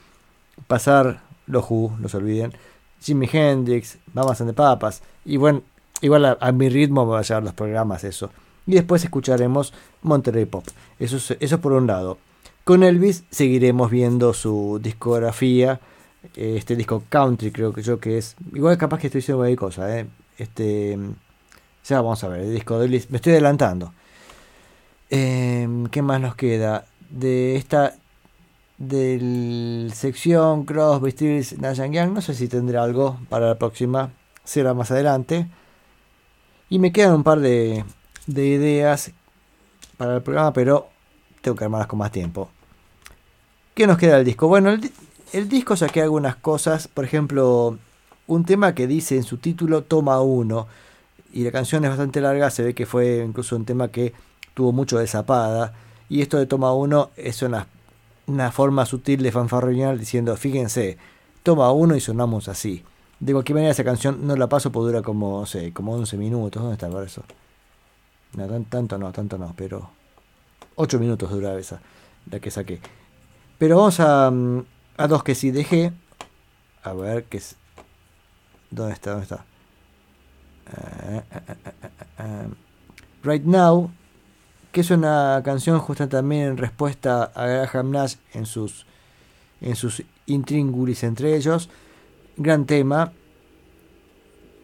pasar los Who, no se olviden, Jimi Hendrix, Mamas and the Papas, y bueno, igual a, a mi ritmo me va a llevar los programas eso. Y después escucharemos Monterrey Pop. Eso, es- por un lado. Con Elvis seguiremos viendo su discografía. Este disco country creo que yo que es. Igual capaz que estoy diciendo cualquier cosa. eh. Este. Ya vamos a ver. El disco de Elvis. Me estoy adelantando. Em, ¿Qué más nos queda? De esta. Del sección Crosby, Stills, Nash Young. No sé si tendrá algo para la próxima. Será más adelante. Y me quedan un par de, de ideas para el programa, pero tengo que armarlas con más tiempo. ¿Qué nos queda del disco? Bueno, el, di- el disco saqué algunas cosas, por ejemplo, un tema que dice en su título Toma 1, y la canción es bastante larga, se ve que fue incluso un tema que tuvo mucho de zapada, y esto de Toma 1 es una, una forma sutil de fanfarronear diciendo, fíjense, Toma 1 y sonamos así. De cualquier manera esa canción no la paso porque dura como, no sé, como 11 minutos, ¿dónde está por eso? No, tan- tanto no, tanto no, pero 8 minutos dura esa, la que saqué. Pero vamos a, mm, a dos que sí dejé. A ver qué es. ¿Dónde está? ¿Dónde está? Eh, eh, eh. Right Now, que es una canción justa también en respuesta a Graham Nash en sus en sus intríngulis entre ellos. Gran tema.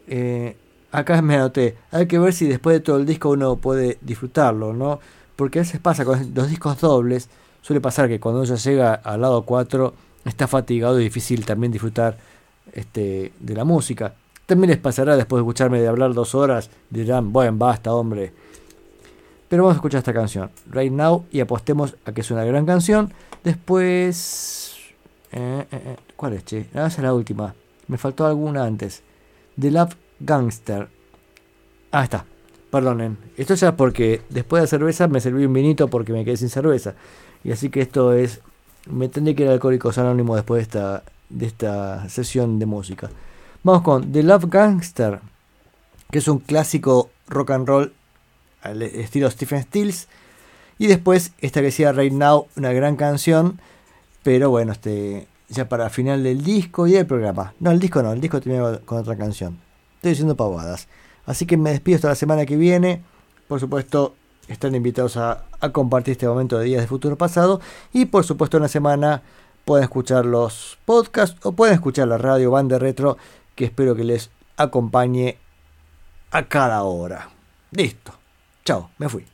Eh, acá me anoté. Hay que ver si después de todo el disco uno puede disfrutarlo, ¿no? Porque a veces pasa con los discos dobles. Suele pasar que cuando ya llega al lado 4 está fatigado y difícil también disfrutar este, de la música. También les pasará después de escucharme de hablar dos horas. Dirán, bueno, basta, hombre. Pero vamos a escuchar esta canción, Right Now, y apostemos a que es una gran canción. Después. eh, eh, eh, ¿Cuál es, che? Ah, esa es la última. Me faltó alguna antes. The Love Gangster. Ah, está. Perdonen. Esto ya porque después de la cerveza me serví un vinito porque me quedé sin cerveza. Y así que esto es. Me tendré que ir Alcohólicos Anónimos después de esta, de esta sesión de música. Vamos con The Love Gangster, que es un clásico rock and roll al estilo Stephen Stills. Y después esta que decía Right Now, una gran canción, pero bueno, este ya para final del disco y del programa. No, el disco no, el disco termina con otra canción. Estoy diciendo pavadas. Así que me despido hasta la semana que viene. Por supuesto, están invitados a, compartir este momento de Días de Futuro Pasado. Y por supuesto, en la semana pueden escuchar los podcasts o pueden escuchar la radio Banda Retro, que espero que les acompañe a cada hora. Listo. Chao, me fui.